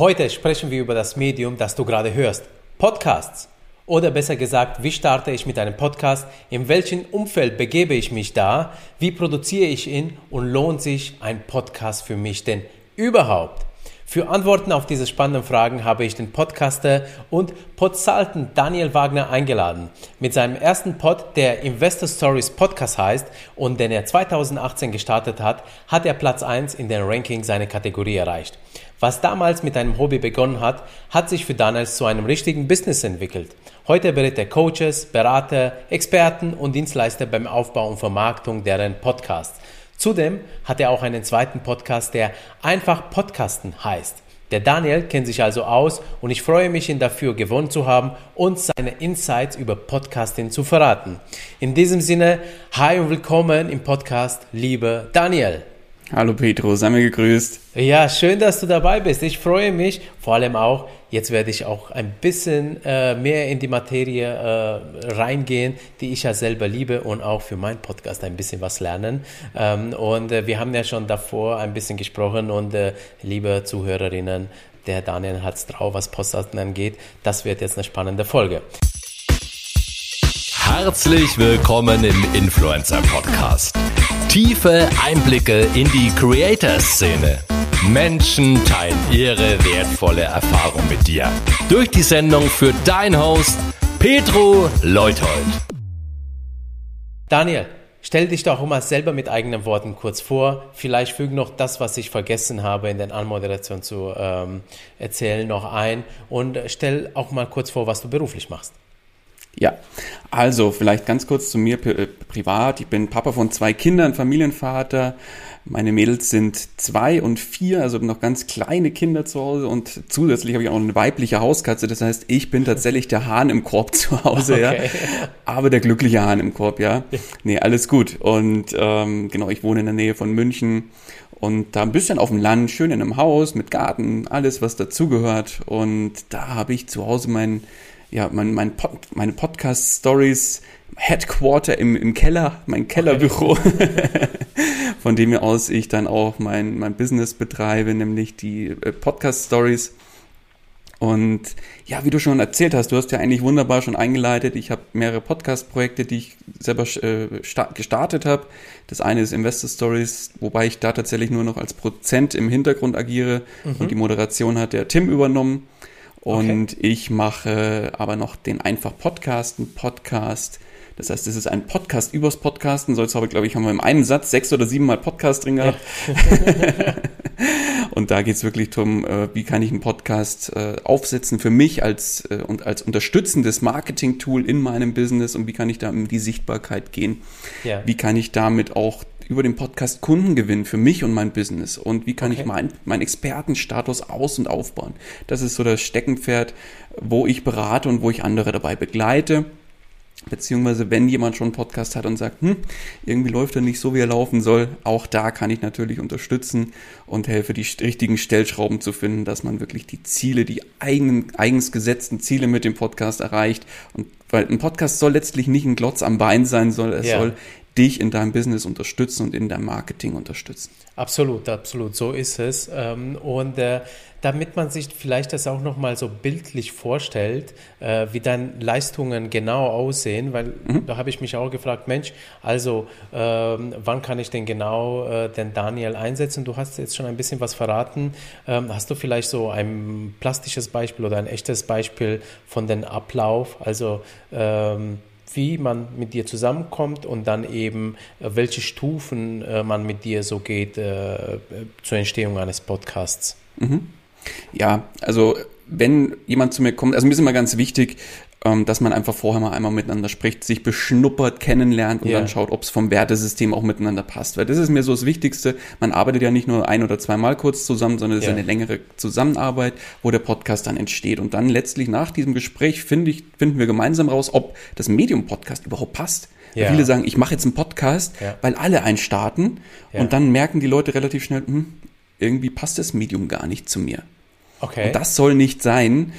Heute sprechen wir über das Medium, das du gerade hörst. Podcasts. Oder besser gesagt, wie starte ich mit einem Podcast? In welchem Umfeld begebe ich mich da? Wie produziere ich ihn? Und lohnt sich ein Podcast für mich denn überhaupt? Für Antworten auf diese spannenden Fragen habe ich den Podcaster und Podsalten Daniel Wagner eingeladen. Mit seinem ersten Pod, der Investor Stories Podcast heißt und den er 2018 gestartet hat, hat er Platz 1 in den Ranking seiner Kategorie erreicht. Was damals mit einem Hobby begonnen hat, hat sich für Daniel zu einem richtigen Business entwickelt. Heute berät er Coaches, Berater, Experten und Dienstleister beim Aufbau und Vermarktung deren Podcasts. Zudem hat er auch einen zweiten Podcast, der einfach Podcasten heißt. Der Daniel kennt sich also aus und ich freue mich, ihn dafür gewonnen zu haben und seine Insights über Podcasting zu verraten. In diesem Sinne, hi und willkommen im Podcast, liebe Daniel. Hallo Petro, sei mir gegrüßt. Ja, schön, dass du dabei bist. Ich freue mich, vor allem auch, jetzt werde ich auch ein bisschen äh, mehr in die Materie äh, reingehen, die ich ja selber liebe und auch für meinen Podcast ein bisschen was lernen. Ähm, und äh, wir haben ja schon davor ein bisschen gesprochen und äh, liebe Zuhörerinnen, der Daniel hat es drauf, was Podcasten angeht. Das wird jetzt eine spannende Folge. Herzlich willkommen im Influencer Podcast. Tiefe Einblicke in die Creator-Szene. Menschen teilen ihre wertvolle Erfahrung mit dir. Durch die Sendung für dein Host Petro Leuthold. Daniel, stell dich doch mal selber mit eigenen Worten kurz vor. Vielleicht füge noch das, was ich vergessen habe, in den Anmoderation zu ähm, erzählen, noch ein. Und stell auch mal kurz vor, was du beruflich machst. Ja, also vielleicht ganz kurz zu mir äh, privat. Ich bin Papa von zwei Kindern, Familienvater. Meine Mädels sind zwei und vier, also noch ganz kleine Kinder zu Hause und zusätzlich habe ich auch eine weibliche Hauskatze. Das heißt, ich bin tatsächlich der Hahn im Korb zu Hause, okay. ja. Aber der glückliche Hahn im Korb, ja. Nee, alles gut. Und ähm, genau, ich wohne in der Nähe von München und da ein bisschen auf dem Land, schön in einem Haus mit Garten, alles was dazugehört. Und da habe ich zu Hause mein ja, mein, mein Pod, meine Podcast-Stories, Headquarter im, im Keller, mein Kellerbüro, von dem aus ich dann auch mein, mein Business betreibe, nämlich die äh, Podcast-Stories. Und ja, wie du schon erzählt hast, du hast ja eigentlich wunderbar schon eingeleitet. Ich habe mehrere Podcast-Projekte, die ich selber äh, gestartet habe. Das eine ist Investor Stories, wobei ich da tatsächlich nur noch als Prozent im Hintergrund agiere mhm. und die Moderation hat der Tim übernommen. Und okay. ich mache aber noch den einfach Podcasten, Podcast. Das heißt, es ist ein Podcast übers Podcasten. So, jetzt habe ich, glaube ich, haben wir im einen Satz sechs oder sieben Mal Podcast drin gehabt. Ja. und da geht es wirklich darum, äh, wie kann ich einen Podcast äh, aufsetzen für mich als äh, und als unterstützendes Marketing-Tool in meinem Business und wie kann ich da in die Sichtbarkeit gehen? Ja. Wie kann ich damit auch über den Podcast Kunden gewinnen für mich und mein Business? Und wie kann okay. ich meinen mein Expertenstatus aus- und aufbauen? Das ist so das Steckenpferd, wo ich berate und wo ich andere dabei begleite. Beziehungsweise, wenn jemand schon einen Podcast hat und sagt, hm, irgendwie läuft er nicht so, wie er laufen soll, auch da kann ich natürlich unterstützen und helfe, die richtigen Stellschrauben zu finden, dass man wirklich die Ziele, die eigenen, eigens gesetzten Ziele mit dem Podcast erreicht. Und weil ein Podcast soll letztlich nicht ein Glotz am Bein sein, soll, es ja. soll dich in deinem Business unterstützen und in deinem Marketing unterstützen. Absolut, absolut, so ist es. Ähm, und äh, damit man sich vielleicht das auch nochmal so bildlich vorstellt, äh, wie deine Leistungen genau aussehen, weil mhm. da habe ich mich auch gefragt, Mensch, also ähm, wann kann ich denn genau äh, den Daniel einsetzen? Du hast jetzt schon ein bisschen was verraten. Ähm, hast du vielleicht so ein plastisches Beispiel oder ein echtes Beispiel von dem Ablauf? Also wie man mit dir zusammenkommt und dann eben, äh, welche Stufen äh, man mit dir so geht äh, zur Entstehung eines Podcasts. Mhm. Ja, also wenn jemand zu mir kommt, also mir ist immer ganz wichtig, ähm, dass man einfach vorher mal einmal miteinander spricht, sich beschnuppert, kennenlernt und yeah. dann schaut, ob es vom Wertesystem auch miteinander passt. Weil das ist mir so das Wichtigste. Man arbeitet ja nicht nur ein oder zweimal kurz zusammen, sondern es yeah. ist eine längere Zusammenarbeit, wo der Podcast dann entsteht. Und dann letztlich nach diesem Gespräch finde ich, finden wir gemeinsam raus, ob das Medium Podcast überhaupt passt. Ja. Viele sagen, ich mache jetzt einen Podcast, weil alle einstarten ja. und dann merken die Leute relativ schnell, hm, irgendwie passt das Medium gar nicht zu mir. Okay. Und das soll nicht sein,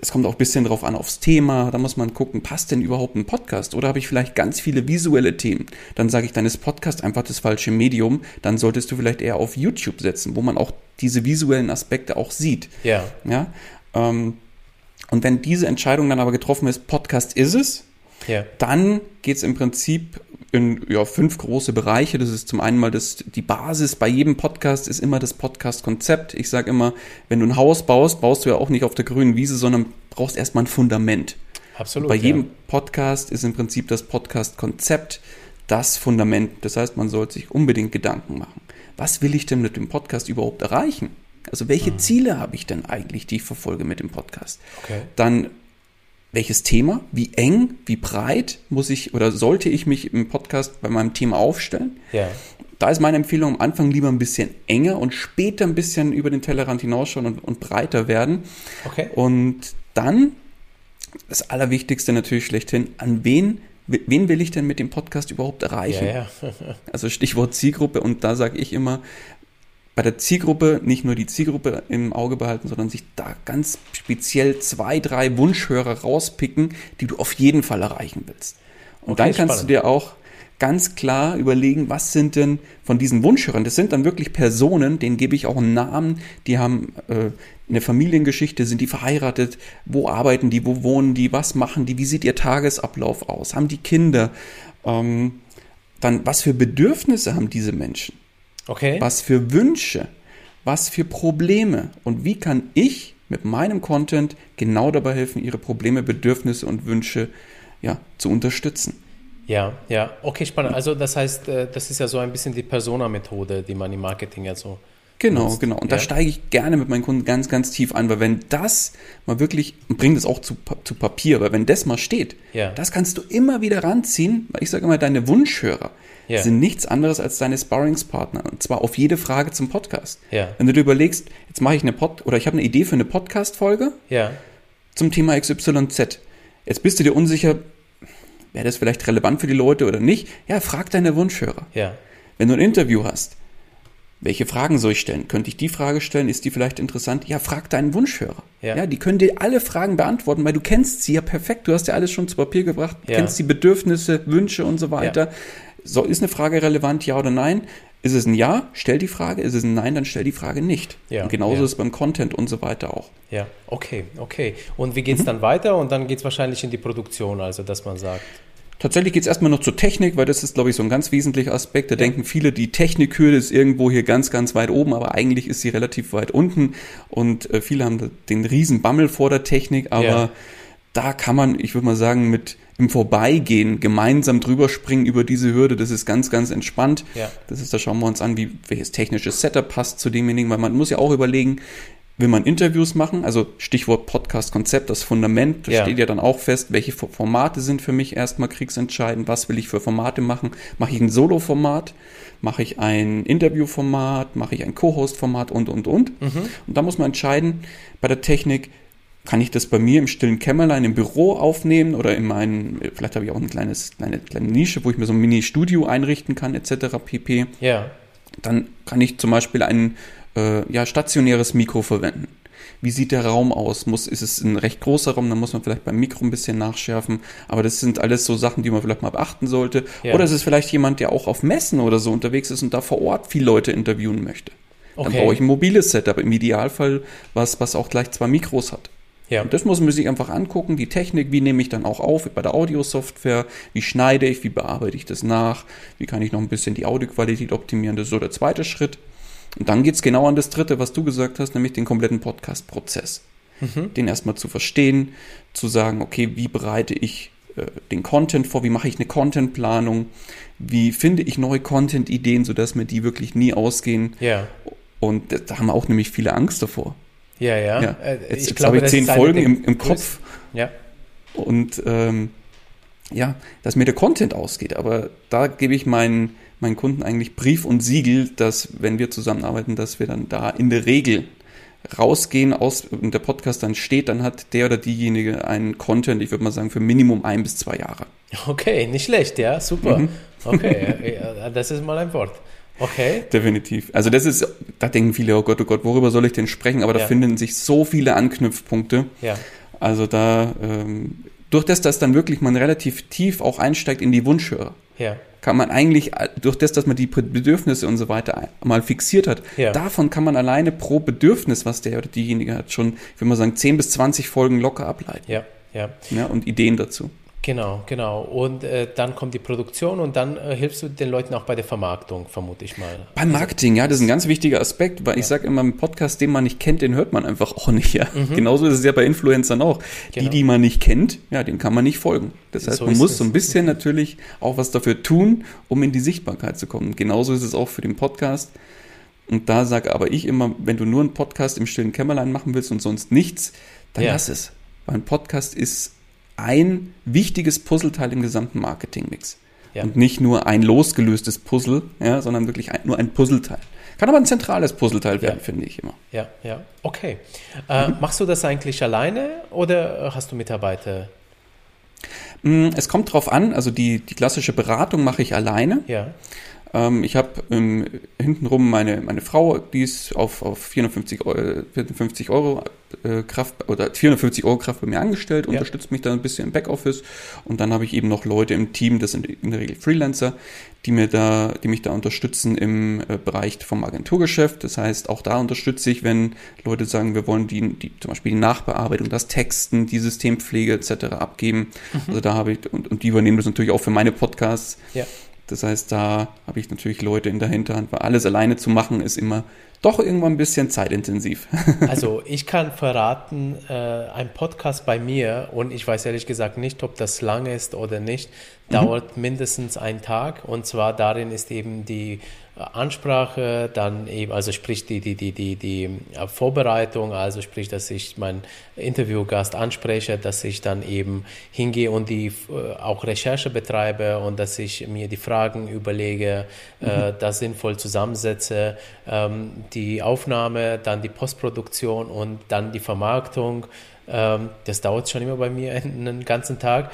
es kommt auch ein bisschen drauf an, aufs Thema. Da muss man gucken, passt denn überhaupt ein Podcast? Oder habe ich vielleicht ganz viele visuelle Themen? Dann sage ich, dann ist Podcast einfach das falsche Medium. Dann solltest du vielleicht eher auf YouTube setzen, wo man auch diese visuellen Aspekte auch sieht. Ja. Ja. Ähm, und wenn diese Entscheidung dann aber getroffen ist, Podcast ist es, Ja. dann geht es im Prinzip in ja, fünf große Bereiche. Das ist zum einen mal das, die Basis bei jedem Podcast ist immer das Podcast-Konzept. Ich sage immer, wenn du ein Haus baust, baust du ja auch nicht auf der grünen Wiese, sondern brauchst erstmal ein Fundament. Absolut. Bei ja. jedem Podcast ist im Prinzip das Podcast-Konzept das Fundament. Das heißt, man sollte sich unbedingt Gedanken machen. Was will ich denn mit dem Podcast überhaupt erreichen? Also welche Mhm. Ziele habe ich denn eigentlich, die ich verfolge mit dem Podcast? Okay. Dann welches Thema, wie eng, wie breit muss ich oder sollte ich mich im Podcast bei meinem Thema aufstellen? Ja. Da ist meine Empfehlung am Anfang lieber ein bisschen enger und später ein bisschen über den Tellerrand hinausschauen und, und breiter werden. Okay. Und dann das Allerwichtigste natürlich schlechthin, an wen, wen will ich denn mit dem Podcast überhaupt erreichen? Ja, ja. Also Stichwort Zielgruppe und da sage ich immer, bei der Zielgruppe nicht nur die Zielgruppe im Auge behalten, sondern sich da ganz speziell zwei, drei Wunschhörer rauspicken, die du auf jeden Fall erreichen willst. Und Okay, dann kannst spannend. du dir auch ganz klar überlegen, was sind denn von diesen Wunschhörern? Das sind dann wirklich Personen, denen gebe ich auch einen Namen, die haben äh, eine Familiengeschichte, sind die verheiratet, wo arbeiten die, wo wohnen die, was machen die, wie sieht ihr Tagesablauf aus, haben die Kinder, ähm, dann was für Bedürfnisse haben diese Menschen? Okay. was für Wünsche, was für Probleme und wie kann ich mit meinem Content genau dabei helfen, ihre Probleme, Bedürfnisse und Wünsche ja, zu unterstützen. Ja, ja. Okay, spannend. Also das heißt, äh, das ist ja so ein bisschen die Persona-Methode, die man im Marketing ja so. Genau, nutzt. genau. Und da Ja. steige ich gerne mit meinen Kunden ganz, ganz tief ein, weil wenn das mal wirklich, und bring das auch zu, zu Papier, weil wenn das mal steht, Ja. das kannst du immer wieder ranziehen, weil ich sage immer, deine Wunschhörer Ja. sind nichts anderes als deine Sparringspartner. Und zwar auf jede Frage zum Podcast. Wenn du dir überlegst, jetzt mache ich eine Pod, oder ich habe eine Idee für eine Podcast-Folge, zum Thema XYZ. Jetzt bist du dir unsicher, wäre das vielleicht relevant für die Leute oder nicht? Ja, frag deine Wunschhörer. Wenn du ein Interview hast, welche Fragen soll ich stellen? Könnte ich die Frage stellen? Ist die vielleicht interessant? Ja, frag deinen Wunschhörer. Ja. die können dir alle Fragen beantworten, weil du kennst sie ja perfekt. Du hast ja alles schon zu Papier gebracht, Ja. kennst die Bedürfnisse, Wünsche und so weiter. So, ist eine Frage relevant, ja oder nein? Ist es ein Ja? Stell die Frage. Ist es ein Nein? Dann stell die Frage nicht. Ja, Und genauso ja. ist es beim Content und so weiter auch. Ja. Okay, okay. Und wie geht's dann weiter? Und dann geht's wahrscheinlich in die Produktion, also dass man sagt. Tatsächlich geht es erstmal noch zur Technik, weil das ist, glaube ich, so ein ganz wesentlicher Aspekt. Da denken viele, die Technikhürde ist irgendwo hier ganz, ganz weit oben, aber eigentlich ist sie relativ weit unten. Und äh, viele haben den riesen Bammel vor der Technik, aber Ja. da kann man, ich würde mal sagen, mit im Vorbeigehen gemeinsam drüber springen über diese Hürde. Das ist ganz, ganz entspannt. Ja. Das ist, da schauen wir uns an, wie welches technisches Setup passt zu demjenigen, weil man muss ja auch überlegen, will man Interviews machen, also Stichwort Podcast-Konzept, das Fundament, das Ja. steht ja dann auch fest, welche Fo- Formate sind für mich erstmal kriegsentscheidend, was will ich für Formate machen, mache ich ein Solo-Format, mache ich ein Interview-Format, mache ich ein Co-Host-Format und, und, und. Und da muss man entscheiden, bei der Technik, kann ich das bei mir im stillen Kämmerlein im Büro aufnehmen oder in meinen, vielleicht habe ich auch ein kleines, kleine, kleine Nische, wo ich mir so ein Mini-Studio einrichten kann, etc. pp Ja. dann kann ich zum Beispiel ein äh, ja, stationäres Mikro verwenden. Wie sieht der Raum aus? Muss, ist es ein recht großer Raum? Dann muss man vielleicht beim Mikro ein bisschen nachschärfen. Aber das sind alles so Sachen, die man vielleicht mal beachten sollte. Ja. Oder es ist vielleicht jemand, der auch auf Messen oder so unterwegs ist und da vor Ort viele Leute interviewen möchte. Dann Okay. brauche ich ein mobiles Setup. Im Idealfall was, was auch gleich zwei Mikros hat. Ja. Und das muss man sich einfach angucken, die Technik, wie nehme ich dann auch auf bei der Audiosoftware, wie schneide ich, wie bearbeite ich das nach, wie kann ich noch ein bisschen die Audioqualität optimieren, das ist so der zweite Schritt. Und dann geht's genau an das dritte, was du gesagt hast, nämlich den kompletten Podcast-Prozess. Den erstmal zu verstehen, zu sagen, okay, wie bereite ich äh, den Content vor, wie mache ich eine Content-Planung, wie finde ich neue Content-Ideen, sodass mir die wirklich nie ausgehen. Ja. Und da- da haben auch nämlich viele Angst davor. Ja, ja. Ja. Äh, Jetzt, jetzt glaube, habe ich zehn Folgen im, im Kopf Ja. und ähm, ja, dass mir der Content ausgeht. Aber da gebe ich meinen, meinen Kunden eigentlich Brief und Siegel, dass wenn wir zusammenarbeiten, dass wir dann da in der Regel rausgehen aus und der Podcast dann steht, dann hat der oder diejenige einen Content, ich würde mal sagen, für Minimum ein bis zwei Jahre. Okay, nicht schlecht, ja, super. Mhm. Okay, das ist mal ein Wort. Okay. Definitiv. Also das ist, da denken viele, oh Gott, oh Gott, worüber soll ich denn sprechen? Aber da Ja. finden sich so viele Anknüpfpunkte. Ja. Also da, ähm, durch das, dass dann wirklich man relativ tief auch einsteigt in die Wunschhörer, Ja. Kann man eigentlich, äh, durch das, dass man die Bedürfnisse und so weiter mal fixiert hat, Ja. davon kann man alleine pro Bedürfnis, was der oder diejenige hat, schon, würde mal sagen, 10 bis 20 Folgen locker ableiten. Ja. Ja. Ja, und Ideen dazu. Genau, genau. Und äh, dann kommt die Produktion und dann äh, hilfst du den Leuten auch bei der Vermarktung, vermute ich mal. Beim Marketing, ja, das ist ein ganz wichtiger Aspekt, weil ich sage immer, einen Podcast, den man nicht kennt, den hört man einfach auch nicht. Ja. Genauso ist es ja bei Influencern auch. Die, Mhm. Genau. die man nicht kennt, ja, den kann man nicht folgen. Das heißt, So man muss es. so ein bisschen natürlich auch was dafür tun, um in die Sichtbarkeit zu kommen. Genauso ist es auch für den Podcast. Und da sage aber ich immer, wenn du nur einen Podcast im stillen Kämmerlein machen willst und sonst nichts, dann Ja. lass es. Weil ein Podcast ist ein wichtiges Puzzleteil im gesamten Marketingmix. Ja. Und nicht nur ein losgelöstes Puzzle, ja, sondern wirklich ein, nur ein Puzzleteil. Kann aber ein zentrales Puzzleteil werden, Ja. finde ich immer. Ja, ja. Okay. Äh, Machst du das eigentlich alleine oder hast du Mitarbeiter? Mm, Es kommt drauf an, also die, die klassische Beratung mache ich alleine. Ja. Ähm, ich habe ähm, hintenrum meine, meine Frau, die ist auf, auf 450 Euro, 450 Euro äh, Kraft oder 450 Euro Kraft bei mir angestellt, unterstützt mich da ein bisschen im Backoffice und dann habe ich eben noch Leute im Team, das sind in der Regel Freelancer, die mir da, die mich da unterstützen im äh, Bereich vom Agenturgeschäft. Das heißt, auch da unterstütze ich, wenn Leute sagen, wir wollen die, die zum Beispiel die Nachbearbeitung, das Texten, die Systempflege etc. abgeben. Also da habe ich und, und die übernehmen das natürlich auch für meine Podcasts. Ja. Das heißt, da habe ich natürlich Leute in der Hinterhand, weil alles alleine zu machen ist immer doch irgendwann ein bisschen zeitintensiv. Also ich kann verraten, äh, ein Podcast bei mir, und ich weiß ehrlich gesagt nicht, ob das lang ist oder nicht, dauert mindestens einen Tag. Und zwar darin ist eben die äh, Ansprache, dann eben, also sprich die, die, die, die, die äh, Vorbereitung, also sprich, dass ich meinen Interviewgast anspreche, dass ich dann eben hingehe und die äh, auch Recherche betreibe und dass ich mir die Fragen überlege, äh, das sinnvoll zusammensetze, ähm, die Aufnahme, dann die Postproduktion und dann die Vermarktung. Ähm, das dauert schon immer bei mir einen ganzen Tag.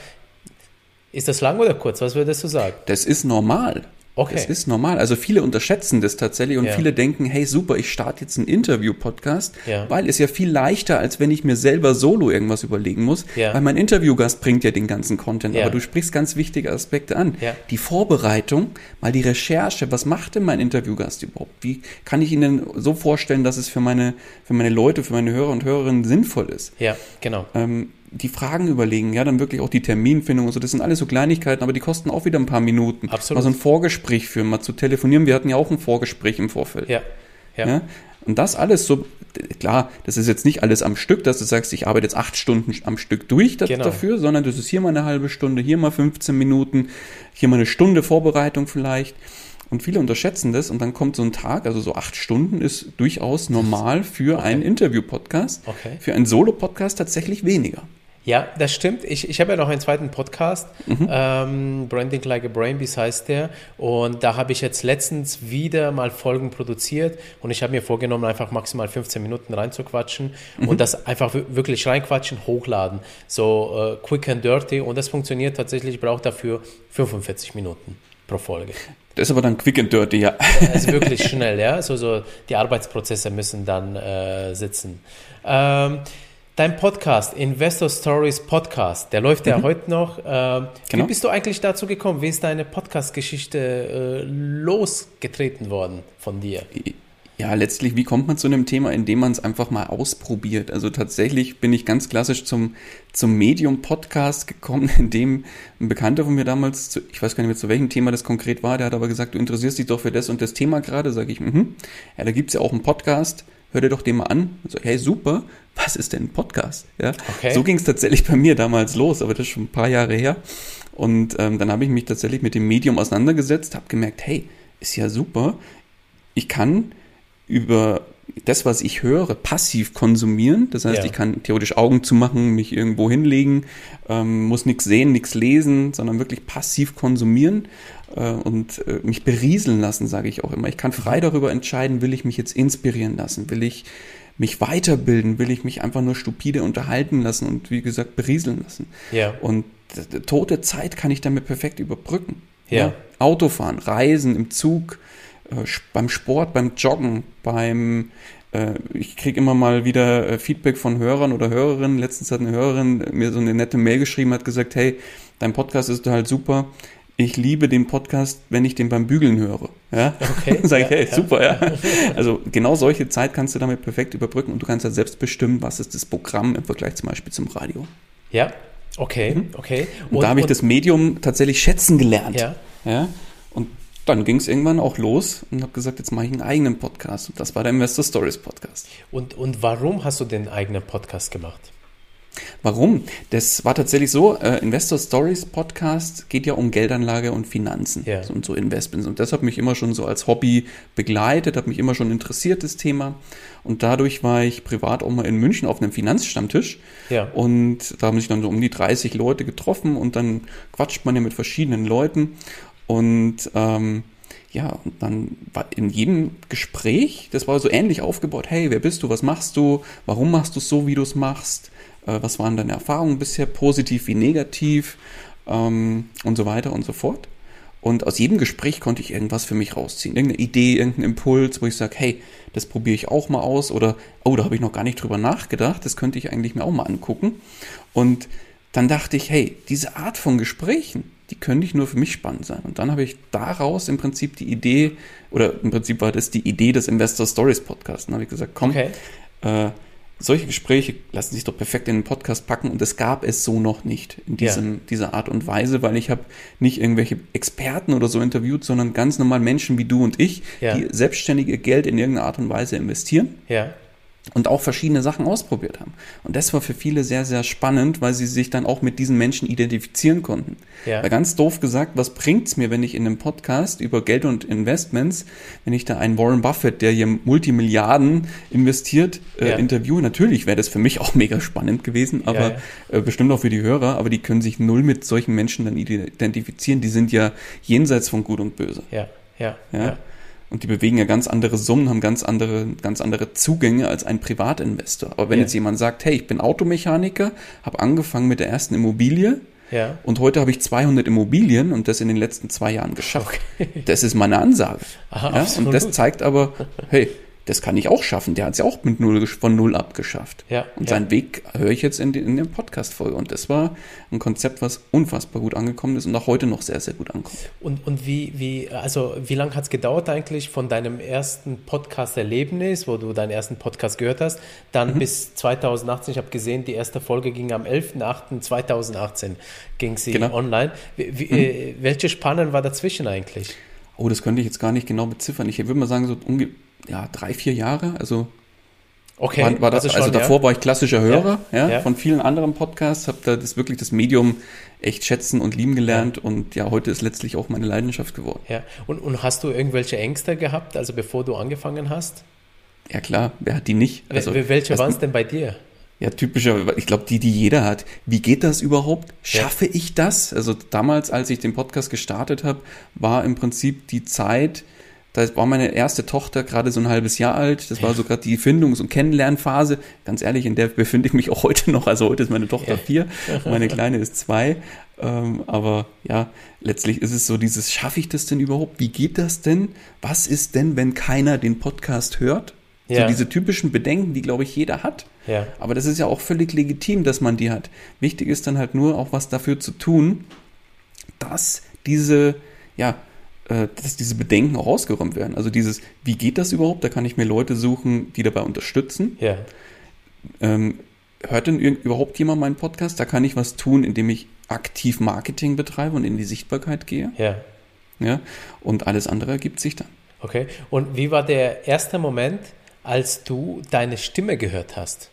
Ist das lang oder kurz? Was würdest du sagen? Das ist normal. Okay. Das ist normal. Also viele unterschätzen das tatsächlich und Ja. viele denken, hey super, ich starte jetzt einen Interview-Podcast, Ja. weil es ja viel leichter, als wenn ich mir selber solo irgendwas überlegen muss, Ja. weil mein Interviewgast bringt ja den ganzen Content. Aber du sprichst ganz wichtige Aspekte an. Ja. Die Vorbereitung, mal die Recherche, was macht denn mein Interviewgast überhaupt? Wie kann ich ihn denn so vorstellen, dass es für meine, für meine Leute, für meine Hörer und Hörerinnen sinnvoll ist? Ja, genau. ähm, die Fragen überlegen, ja, dann wirklich auch die Terminfindung und so, das sind alles so Kleinigkeiten, aber die kosten auch wieder ein paar Minuten. Absolut. Mal so ein Vorgespräch führen, mal zu telefonieren, wir hatten ja auch ein Vorgespräch im Vorfeld. Ja, ja. Ja? Und das alles so, klar, das ist jetzt nicht alles am Stück, dass du sagst, ich arbeite jetzt acht Stunden am Stück durch das, Genau. dafür, sondern das ist hier mal eine halbe Stunde, hier mal 15 Minuten, hier mal eine Stunde Vorbereitung vielleicht. Und viele unterschätzen das und dann kommt so ein Tag, also so acht Stunden ist durchaus normal für einen Interview-Podcast. Okay. Für einen Solo-Podcast tatsächlich weniger. Ja, das stimmt. Ich, ich habe ja noch einen zweiten Podcast, ähm, Branding Like a Brain Beast heißt der. Und da habe ich jetzt letztens wieder mal Folgen produziert und ich habe mir vorgenommen, einfach maximal 15 Minuten reinzuquatschen und das einfach wi- wirklich reinquatschen, hochladen. So äh, quick and dirty und das funktioniert tatsächlich. Ich brauche dafür 45 Minuten pro Folge. Das ist aber dann quick and dirty, ja. Es ist wirklich schnell, ja. So, so die Arbeitsprozesse müssen dann äh, sitzen. Ähm, dein Podcast, Investor Stories Podcast, der läuft ja heute noch. Ähm, Genau. Wie bist du eigentlich dazu gekommen? Wie ist deine Podcast-Geschichte äh, losgetreten worden von dir? Ja, letztlich, wie kommt man zu einem Thema, indem man es einfach mal ausprobiert? Also tatsächlich bin ich ganz klassisch zum, zum Medium-Podcast gekommen, in dem ein Bekannter von mir damals, zu, ich weiß gar nicht mehr, zu welchem Thema das konkret war, der hat aber gesagt, du interessierst dich doch für das und das Thema gerade, sage ich, mhm. Ja, da gibt's ja auch einen Podcast, hör dir doch den mal an. Und so, hey, super, was ist denn ein Podcast? Ja, Okay. so ging es tatsächlich bei mir damals los, aber das ist schon ein paar Jahre her. Und ähm, dann habe ich mich tatsächlich mit dem Medium auseinandergesetzt, habe gemerkt, hey, ist ja super, ich kann über das, was ich höre, passiv konsumieren. Das heißt, Ja. ich kann theoretisch Augen zumachen, mich irgendwo hinlegen, ähm, muss nichts sehen, nichts lesen, sondern wirklich passiv konsumieren äh, und äh, mich berieseln lassen, sage ich auch immer. Ich kann frei darüber entscheiden, will ich mich jetzt inspirieren lassen, will ich mich weiterbilden, will ich mich einfach nur stupide unterhalten lassen und wie gesagt berieseln lassen. Ja. Und d- tote Zeit kann ich damit perfekt überbrücken. Ja. Autofahren, Reisen im Zug, äh, beim Sport, beim Joggen, beim äh, ich kriege immer mal wieder äh, Feedback von Hörern oder Hörerinnen. Letztens hat eine Hörerin mir so eine nette Mail geschrieben, hat gesagt, hey, dein Podcast ist halt super. Ich liebe den Podcast, wenn ich den beim Bügeln höre. Ja? Okay. Sag ich, hey, ja, super, ja. Also genau solche Zeit kannst du damit perfekt überbrücken und du kannst halt selbst bestimmen, was ist das Programm im Vergleich zum Beispiel zum Radio. Ja, okay, mhm. okay. Und, und da habe ich das Medium tatsächlich schätzen gelernt. Ja. ja? Dann ging es irgendwann auch los und habe gesagt, jetzt mache ich einen eigenen Podcast. Und das war der Investor Stories Podcast. Und, und warum hast du den eigenen Podcast gemacht? Warum? Das war tatsächlich so, äh, Investor Stories Podcast geht ja um Geldanlage und Finanzen ja. und so Investments. Und das hat mich immer schon so als Hobby begleitet, hat mich immer schon interessiert, das Thema. Und dadurch war ich privat auch mal in München auf einem Finanzstammtisch. Ja. Und da haben sich dann so um die 30 Leute getroffen und dann quatscht man ja mit verschiedenen Leuten. Und ähm, ja, und dann war in jedem Gespräch, das war so ähnlich aufgebaut, hey, wer bist du, was machst du, warum machst du es so, wie du es machst, äh, was waren deine Erfahrungen bisher, positiv wie negativ ähm, und so weiter und so fort. Und aus jedem Gespräch konnte ich irgendwas für mich rausziehen. Irgendeine Idee, irgendeinen Impuls, wo ich sage, hey, das probiere ich auch mal aus. Oder, oh, da habe ich noch gar nicht drüber nachgedacht. Das könnte ich eigentlich mir auch mal angucken. Und dann dachte ich, hey, diese Art von Gesprächen, die könnte ich nur für mich spannend sein. Und dann habe ich daraus im Prinzip die Idee, oder im Prinzip war das die Idee des Investor Stories Podcasts. Dann habe ich gesagt, komm, okay. äh, solche Gespräche lassen sich doch perfekt in den Podcast packen und es gab es so noch nicht in diesem, ja. dieser Art und Weise, weil ich habe nicht irgendwelche Experten oder so interviewt, sondern ganz normal Menschen wie du und ich, ja. die selbstständige Geld in irgendeiner Art und Weise investieren. Ja und auch verschiedene Sachen ausprobiert haben. Und das war für viele sehr, sehr spannend, weil sie sich dann auch mit diesen Menschen identifizieren konnten. Ja. Weil ganz doof gesagt, was bringt's mir, wenn ich in einem Podcast über Geld und Investments, wenn ich da einen Warren Buffett, der hier Multimilliarden investiert, äh, ja. interviewe? Natürlich wäre das für mich auch mega spannend gewesen, aber ja, äh, bestimmt auch für die Hörer, aber die können sich null mit solchen Menschen dann identifizieren. Die sind ja jenseits von Gut und Böse. Ja, ja, ja. Und die bewegen ja ganz andere Summen, haben ganz andere, ganz andere Zugänge als ein Privatinvestor. Aber wenn ja. jetzt jemand sagt, hey, ich bin Automechaniker, habe angefangen mit der ersten Immobilie, ja. Und heute habe ich 200 Immobilien und das in den letzten zwei Jahren geschafft. Okay. Das ist meine Ansage. Aha, ja? Und das zeigt aber, hey, das kann ich auch schaffen. Der hat es ja auch mit null, von null abgeschafft. Ja, und ja. seinen Weg höre ich jetzt in, in der Podcast-Folge. Und das war ein Konzept, was unfassbar gut angekommen ist und auch heute noch sehr, sehr gut ankommt. Und, und wie, wie, also wie lange hat es gedauert eigentlich von deinem ersten Podcast-Erlebnis, wo du deinen ersten Podcast gehört hast, dann mhm. bis 2018? Ich habe gesehen, die erste Folge ging am 11.08.2018 ging sie genau. online. Wie, wie, mhm. äh, welche Spannen war dazwischen eigentlich? Oh, das könnte ich jetzt gar nicht genau beziffern. Ich würde mal sagen, so ungefähr ja, drei, vier Jahre. Also Okay, war, war das, also, schon, also davor ja. war ich klassischer Hörer ja, ja, von vielen anderen Podcasts, habe da das wirklich das Medium echt schätzen und lieben gelernt und ja, heute ist letztlich auch meine Leidenschaft geworden. Ja, und, und hast du irgendwelche Ängste gehabt, also bevor du angefangen hast? Ja klar, wer hat die nicht? Also, welche waren es denn bei dir? Ja, typischer, ich glaube, die, die jeder hat. Wie geht das überhaupt? Schaffe ich das? Also damals, als ich den Podcast gestartet habe, war im Prinzip die Zeit, da war meine erste Tochter gerade so ein halbes Jahr alt. Das war so gerade die Findungs- und Kennenlernphase. Ganz ehrlich, in der befinde ich mich auch heute noch. Also heute ist meine Tochter vier, meine Kleine ist zwei. Ähm, aber ja, letztlich ist es so dieses, schaffe ich das denn überhaupt? Wie geht das denn? Was ist denn, wenn keiner den Podcast hört? Ja. So diese typischen Bedenken, die, glaube ich, jeder hat. Ja. Aber das ist ja auch völlig legitim, dass man die hat. Wichtig ist dann halt nur auch was dafür zu tun, dass diese, ja, dass diese Bedenken auch ausgeräumt werden. Also dieses, wie geht das überhaupt? Da kann ich mir Leute suchen, die dabei unterstützen. Ja. Ähm, hört denn überhaupt jemand meinen Podcast? Da kann ich was tun, indem ich aktiv Marketing betreibe und in die Sichtbarkeit gehe. Ja. Ja. Und alles andere ergibt sich dann. Okay. Und wie war der erste Moment, als du deine Stimme gehört hast?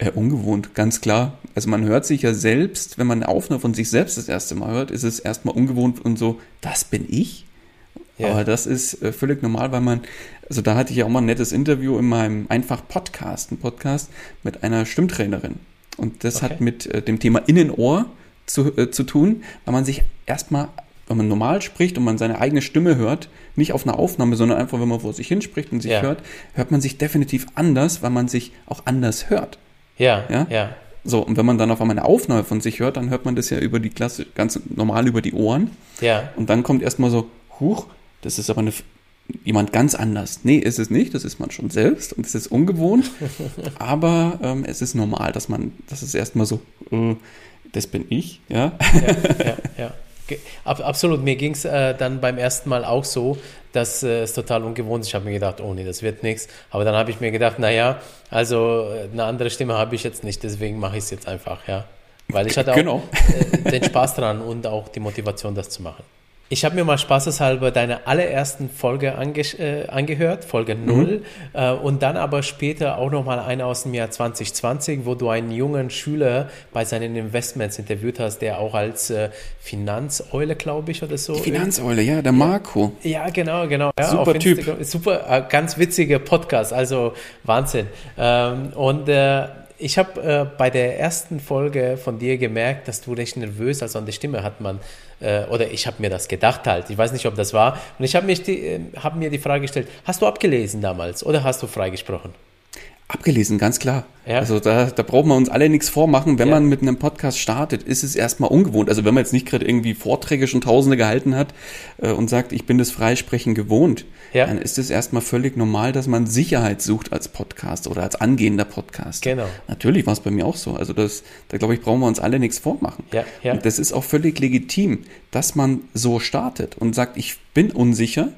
Äh, ungewohnt, ganz klar. Also man hört sich ja selbst, wenn man eine Aufnahme von sich selbst das erste Mal hört, ist es erstmal ungewohnt und so, das bin ich. Ja. Aber das ist äh, völlig normal, weil man, also da hatte ich ja auch mal ein nettes Interview in meinem einfach Podcast, ein Podcast mit einer Stimmtrainerin. Und das okay. hat mit äh, dem Thema Innenohr zu, äh, zu tun, weil man sich erstmal, wenn man normal spricht und man seine eigene Stimme hört, nicht auf einer Aufnahme, sondern einfach, wenn man vor sich hinspricht und sich ja. hört, hört man sich definitiv anders, weil man sich auch anders hört. Ja, ja. ja. So, und wenn man dann auf einmal eine Aufnahme von sich hört, dann hört man das ja über die Klasse, ganz normal über die Ohren. Ja. Und dann kommt erstmal so, huch, das ist aber eine, jemand ganz anders. Nee, ist es nicht, das ist man schon selbst und es ist ungewohnt, aber ähm, es ist normal, dass man, das ist erstmal so, äh, das bin ich, ja. Ja, ja, ja. Ab, absolut, mir ging es äh, dann beim ersten Mal auch so, dass äh, es total ungewohnt ist. Ich habe mir gedacht, oh nee, das wird nichts. Aber dann habe ich mir gedacht, naja, also äh, eine andere Stimme habe ich jetzt nicht, deswegen mache ich es jetzt einfach, ja. Weil ich hatte auch genau. äh, den Spaß dran und auch die Motivation, das zu machen. Ich habe mir mal spaßeshalber deine allerersten Folge ange äh, angehört, Folge 0, mhm. äh, und dann aber später auch nochmal eine aus dem Jahr 2020, wo du einen jungen Schüler bei seinen Investments interviewt hast, der auch als äh, Finanzeule, glaube ich, oder so. Die Finanzeule, ja, der Marco. Ja, genau, genau. Ja, super Typ. Super, äh, ganz witziger Podcast, also Wahnsinn. Ähm, und äh, ich habe äh, bei der ersten Folge von dir gemerkt, dass du recht nervös, also an der Stimme hat man, äh, oder ich habe mir das gedacht halt, ich weiß nicht, ob das war. Und ich habe äh, hab mir die Frage gestellt, hast du abgelesen damals oder hast du freigesprochen? Abgelesen, ganz klar. Ja. Also da, da brauchen wir uns alle nichts vormachen. Wenn ja. man mit einem Podcast startet, ist es erstmal ungewohnt. Also wenn man jetzt nicht gerade irgendwie Vorträge schon Tausende gehalten hat äh, und sagt, ich bin das Freisprechen gewohnt, ja. dann ist es erstmal völlig normal, dass man Sicherheit sucht als Podcast oder als angehender Podcast. Genau. Natürlich war es bei mir auch so. Also das, da glaube ich, brauchen wir uns alle nichts vormachen. Ja, ja. Und das ist auch völlig legitim, dass man so startet und sagt, ich bin unsicher,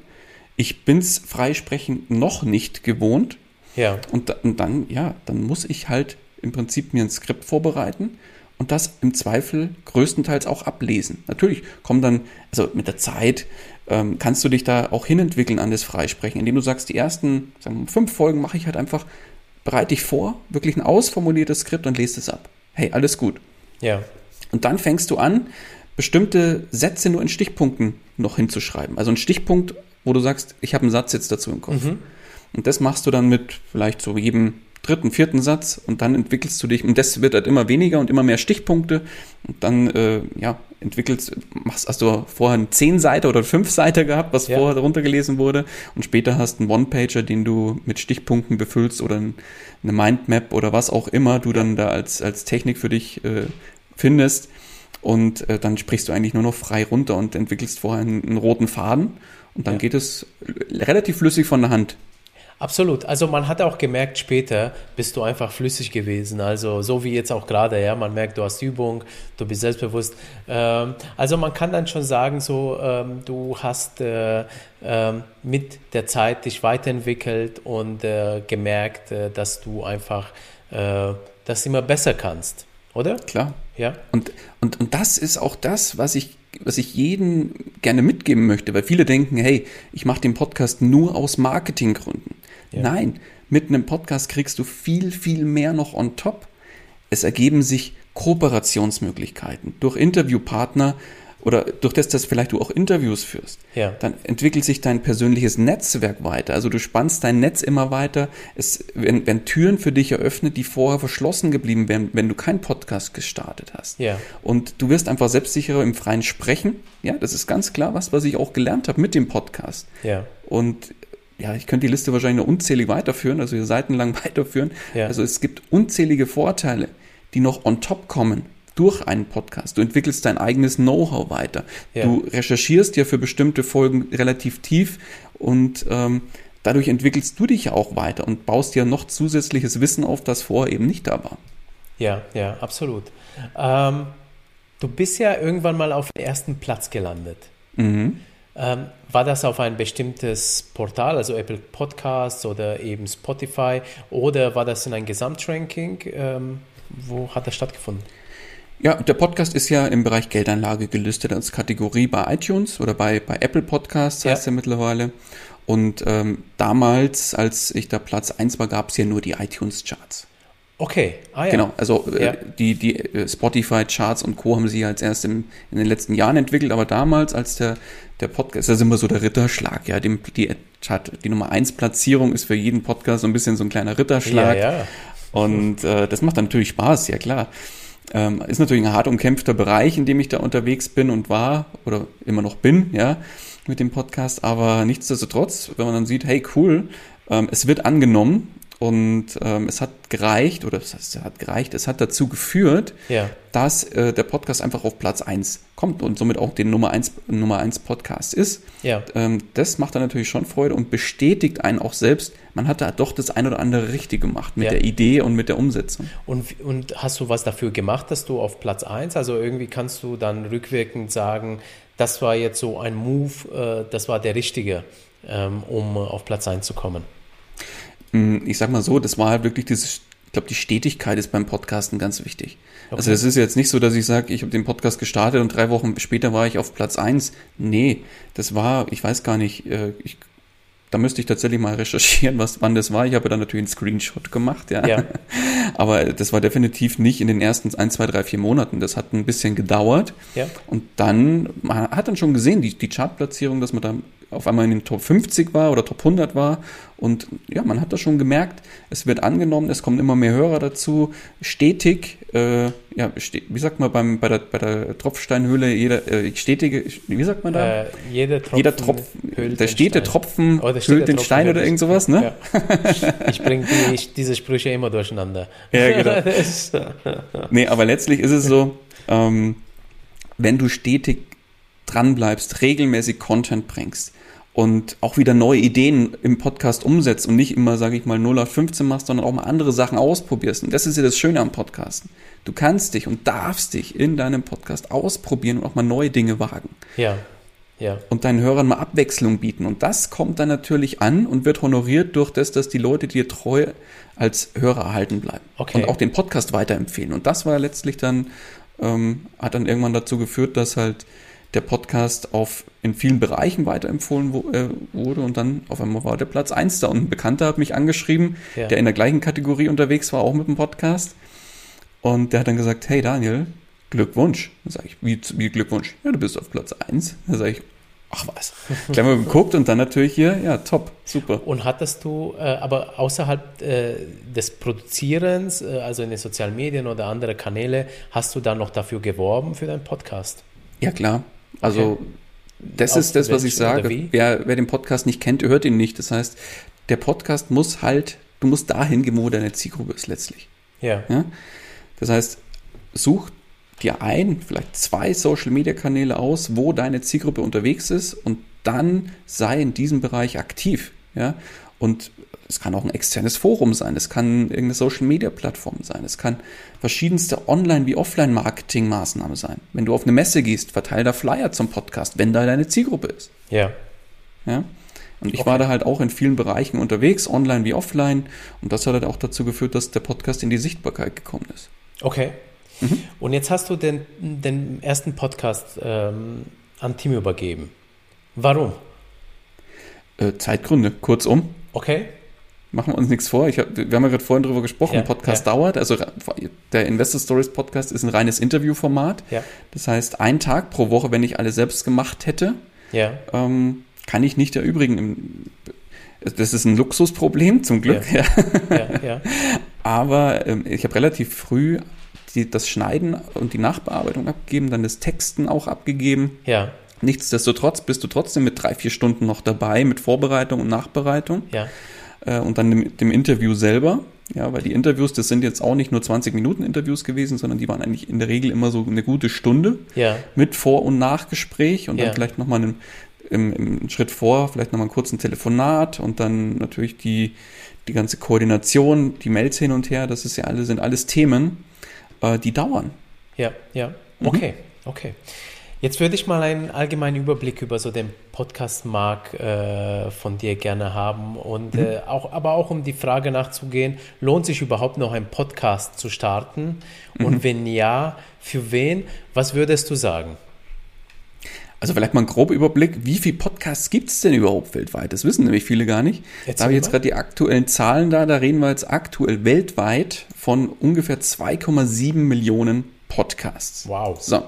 ich bin's Freisprechen noch nicht gewohnt ja. Und, und dann, ja, dann muss ich halt im Prinzip mir ein Skript vorbereiten und das im Zweifel größtenteils auch ablesen. Natürlich kommen dann, also mit der Zeit ähm, kannst du dich da auch hinentwickeln an das Freisprechen, indem du sagst, die ersten sagen fünf Folgen mache ich halt einfach, bereite dich vor, wirklich ein ausformuliertes Skript und lese es ab. Hey, alles gut. Ja. Und dann fängst du an, bestimmte Sätze nur in Stichpunkten noch hinzuschreiben. Also ein Stichpunkt, wo du sagst, ich habe einen Satz jetzt dazu im Kopf. Mhm. Und das machst du dann mit vielleicht so jedem dritten, vierten Satz und dann entwickelst du dich, und das wird halt immer weniger und immer mehr Stichpunkte und dann, äh, ja, entwickelst, machst, hast du vorher einen zehn Seite oder fünf Seite gehabt, was ja. vorher darunter gelesen wurde und später hast du einen One-Pager, den du mit Stichpunkten befüllst oder eine Mindmap oder was auch immer du dann da als, als Technik für dich äh, findest und äh, dann sprichst du eigentlich nur noch frei runter und entwickelst vorher einen, einen roten Faden und dann ja. geht es relativ flüssig von der Hand. Absolut. Also man hat auch gemerkt, später bist du einfach flüssig gewesen. Also so wie jetzt auch gerade, ja, man merkt, du hast Übung, du bist selbstbewusst. Ähm, also man kann dann schon sagen, so ähm, du hast äh, äh, mit der Zeit dich weiterentwickelt und äh, gemerkt, äh, dass du einfach äh, das immer besser kannst, oder? Klar. Ja. Und, und, und das ist auch das, was ich was ich jedem gerne mitgeben möchte, weil viele denken, hey, ich mache den Podcast nur aus Marketinggründen. Ja. Nein, mit einem Podcast kriegst du viel, viel mehr noch on top. Es ergeben sich Kooperationsmöglichkeiten durch Interviewpartner oder durch das, dass vielleicht du auch Interviews führst. Ja. Dann entwickelt sich dein persönliches Netzwerk weiter. Also du spannst dein Netz immer weiter. Es werden, werden Türen für dich eröffnet, die vorher verschlossen geblieben wären, wenn du keinen Podcast gestartet hast. Ja. Und du wirst einfach selbstsicherer im freien Sprechen. Ja, das ist ganz klar was, was ich auch gelernt habe mit dem Podcast. Ja. Und ja, ich könnte die Liste wahrscheinlich noch unzählig weiterführen, also seitenlang weiterführen. Ja. Also es gibt unzählige Vorteile, die noch on top kommen durch einen Podcast. Du entwickelst dein eigenes Know-how weiter. Ja. Du recherchierst ja für bestimmte Folgen relativ tief und ähm, dadurch entwickelst du dich ja auch weiter und baust ja noch zusätzliches Wissen auf, das vorher eben nicht da war. Ja, ja, absolut. Ähm, du bist ja irgendwann mal auf den ersten Platz gelandet. Mhm. Ähm, war das auf ein bestimmtes Portal, also Apple Podcasts oder eben Spotify, oder war das in ein Gesamtranking? Ähm, wo hat das stattgefunden? Ja, der Podcast ist ja im Bereich Geldanlage gelistet als Kategorie bei iTunes oder bei, bei Apple Podcasts heißt ja. er mittlerweile. Und ähm, damals, als ich da Platz 1 war, gab es ja nur die iTunes-Charts. Okay, ah, ja. Genau, also äh, ja. die, die äh, Spotify-Charts und Co. haben sie als erst im, in den letzten Jahren entwickelt, aber damals, als der, der Podcast, das ist immer so der Ritterschlag, ja, die, die, die Nummer 1 Platzierung ist für jeden Podcast so ein bisschen so ein kleiner Ritterschlag. Ja, ja. Und äh, das macht dann natürlich Spaß, ja klar. Ähm, ist natürlich ein hart umkämpfter Bereich, in dem ich da unterwegs bin und war oder immer noch bin, ja, mit dem Podcast. Aber nichtsdestotrotz, wenn man dann sieht, hey, cool, ähm, es wird angenommen und ähm, es hat gereicht, oder es hat gereicht, es hat dazu geführt, Ja. dass äh, der Podcast einfach auf Platz 1 kommt und somit auch den Nummer 1, Nummer 1 Podcast ist. Ja. Ähm, das macht dann natürlich schon Freude und bestätigt einen auch selbst, man hat da doch das ein oder andere richtig gemacht mit Ja. der Idee und mit der Umsetzung. Und, und hast du was dafür gemacht, dass du auf Platz 1, also irgendwie kannst du dann rückwirkend sagen, das war jetzt so ein Move, äh, das war der richtige, ähm, um auf Platz 1 zu kommen? Mm, Ich sag mal so, das war halt wirklich dieses, ich glaube, die Stetigkeit ist beim Podcasten ganz wichtig. Also Okay. es ist jetzt nicht so, dass ich sage, ich habe den Podcast gestartet und drei Wochen später war ich auf Platz 1. Nee, das war, ich weiß gar nicht, äh, ich, da müsste ich tatsächlich mal recherchieren, was, wann das war. Ich habe dann natürlich einen Screenshot gemacht, ja. Ja. Aber das war definitiv nicht in den ersten ein, zwei, drei, vier Monaten. Das hat ein bisschen gedauert. Ja. Und dann, man hat dann schon gesehen, die, die Chartplatzierung, dass man da auf einmal in den Top 50 war oder Top 100 war. Und ja, man hat das schon gemerkt, es wird angenommen, es kommen immer mehr Hörer dazu, stetig, äh, ja, ste wie sagt man beim, bei, der, bei der Tropfsteinhöhle, jeder, äh, stetige, wie sagt man da? Äh, jeder Tropfen, Jeder Tropfen, höhlt der stete. Tropfen Oh, der hüllt den Tropfen Stein höhlt oder irgend sowas, ne? Ja. Ich bringe die, diese Sprüche immer durcheinander. Ja, genau. Nee, aber letztlich ist es so, ähm, wenn du stetig dranbleibst, regelmäßig Content bringst und auch wieder neue Ideen im Podcast umsetzt und nicht immer, sage ich mal, 0815 machst, sondern auch mal andere Sachen ausprobierst. Und das ist ja das Schöne am Podcasten. Du kannst dich und darfst dich in deinem Podcast ausprobieren und auch mal neue Dinge wagen ja, ja, und deinen Hörern mal Abwechslung bieten. Und das kommt dann natürlich an und wird honoriert durch das, dass die Leute dir treu als Hörer erhalten bleiben. Okay. Und auch den Podcast weiterempfehlen. Und das war letztlich dann, ähm, hat dann irgendwann dazu geführt, dass halt der Podcast auf in vielen Bereichen weiterempfohlen wo, äh, wurde und dann auf einmal war der Platz eins da. Und ein Bekannter hat mich angeschrieben, Ja. der in der gleichen Kategorie unterwegs war, auch mit dem Podcast. Und der hat dann gesagt, hey Daniel, Glückwunsch. Dann sage ich, wie, wie Glückwunsch? Ja, du bist auf Platz eins. Dann sage ich, ach was. Gleich mal geguckt und dann natürlich hier, ja, top, super. Und hattest du, äh, aber außerhalb äh, des Produzierens, äh, also in den sozialen Medien oder andere Kanäle, hast du dann noch dafür geworben für deinen Podcast? Ja, klar. Also, Okay. das Auf ist das, was ich sage. Wer, wer den Podcast nicht kennt, hört ihn nicht. Das heißt, der Podcast muss halt, du musst dahin gehen, wo deine Zielgruppe ist letztlich. Ja, Ja? Das heißt, such dir ein, vielleicht zwei Social-Media-Kanäle aus, wo deine Zielgruppe unterwegs ist und dann sei in diesem Bereich aktiv. Ja? Und es kann auch ein externes Forum sein, es kann irgendeine Social-Media-Plattform sein, es kann verschiedenste Online- wie Offline-Marketing-Maßnahmen sein. Wenn du auf eine Messe gehst, verteil da Flyer zum Podcast, wenn da deine Zielgruppe ist. ja, Ja? Und ich Okay. war da halt auch in vielen Bereichen unterwegs, online wie offline. Und das hat halt auch dazu geführt, dass der Podcast in die Sichtbarkeit gekommen ist. okay. Und jetzt hast du den, den ersten Podcast ähm, an Tim übergeben. Warum? Äh, Zeitgründe, kurzum, Okay, machen wir uns nichts vor. Ich hab, wir haben ja gerade vorhin drüber gesprochen, Ja, Podcast ja. dauert. Also der Investor Stories Podcast ist ein reines Interviewformat. ja, Das heißt, ein Tag pro Woche, wenn ich alle selbst gemacht hätte, ja, ähm, kann ich nicht erübrigen. Im- Das ist ein Luxusproblem, zum Glück. Ja, Aber ähm, ich habe relativ früh die, das Schneiden und die Nachbearbeitung abgegeben, dann das Texten auch abgegeben. ja, Nichtsdestotrotz bist du trotzdem mit drei, vier Stunden noch dabei mit Vorbereitung und Nachbereitung ja, äh, und dann dem, dem Interview selber. Ja, weil die Interviews, das sind jetzt auch nicht nur 20 Minuten Interviews gewesen, sondern die waren eigentlich in der Regel immer so eine gute Stunde ja, mit Vor- und Nachgespräch und Ja. dann vielleicht nochmal einen, im, im Schritt vor, vielleicht nochmal einen kurzen Telefonat und dann natürlich die, die ganze Koordination, die Mails hin und her, das ist ja alles, sind alles Themen, äh, die dauern. ja, ja. Mhm. Okay, okay. Jetzt würde ich mal einen allgemeinen Überblick über so den Podcast-Markt äh, von dir gerne haben und äh, auch, aber auch um die Frage nachzugehen, lohnt sich überhaupt noch ein Podcast zu starten? Und wenn ja, für wen? Was würdest du sagen? Also vielleicht mal ein grober Überblick, wie viele Podcasts gibt es denn überhaupt weltweit? Das wissen nämlich viele gar nicht. Erzähl da habe ich jetzt gerade die aktuellen Zahlen da, da reden wir jetzt aktuell weltweit von ungefähr 2,7 Millionen Podcasts. Wow. So.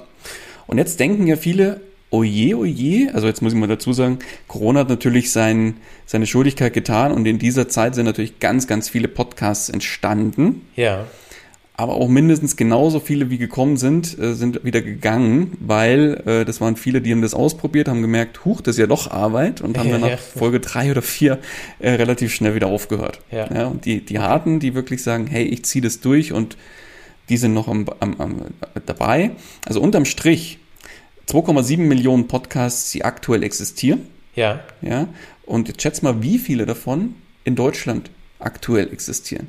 Und jetzt denken ja viele, oje, oje, also jetzt muss ich mal dazu sagen, Corona hat natürlich sein, seine Schuldigkeit getan und in dieser Zeit sind natürlich ganz, ganz viele Podcasts entstanden. Ja, aber auch mindestens genauso viele wie gekommen sind, äh, sind wieder gegangen, weil äh, das waren viele, die haben das ausprobiert, haben gemerkt, huch, das ist ja doch Arbeit und haben Ja, dann nach ja. Folge drei oder vier äh, relativ schnell wieder aufgehört. Ja. und die, die Harten, die wirklich sagen, hey, ich ziehe das durch und die sind noch am, am, am, dabei. Also unterm Strich 2,7 Millionen Podcasts, die aktuell existieren. Ja. Ja, und jetzt schätz mal, wie viele davon in Deutschland aktuell existieren.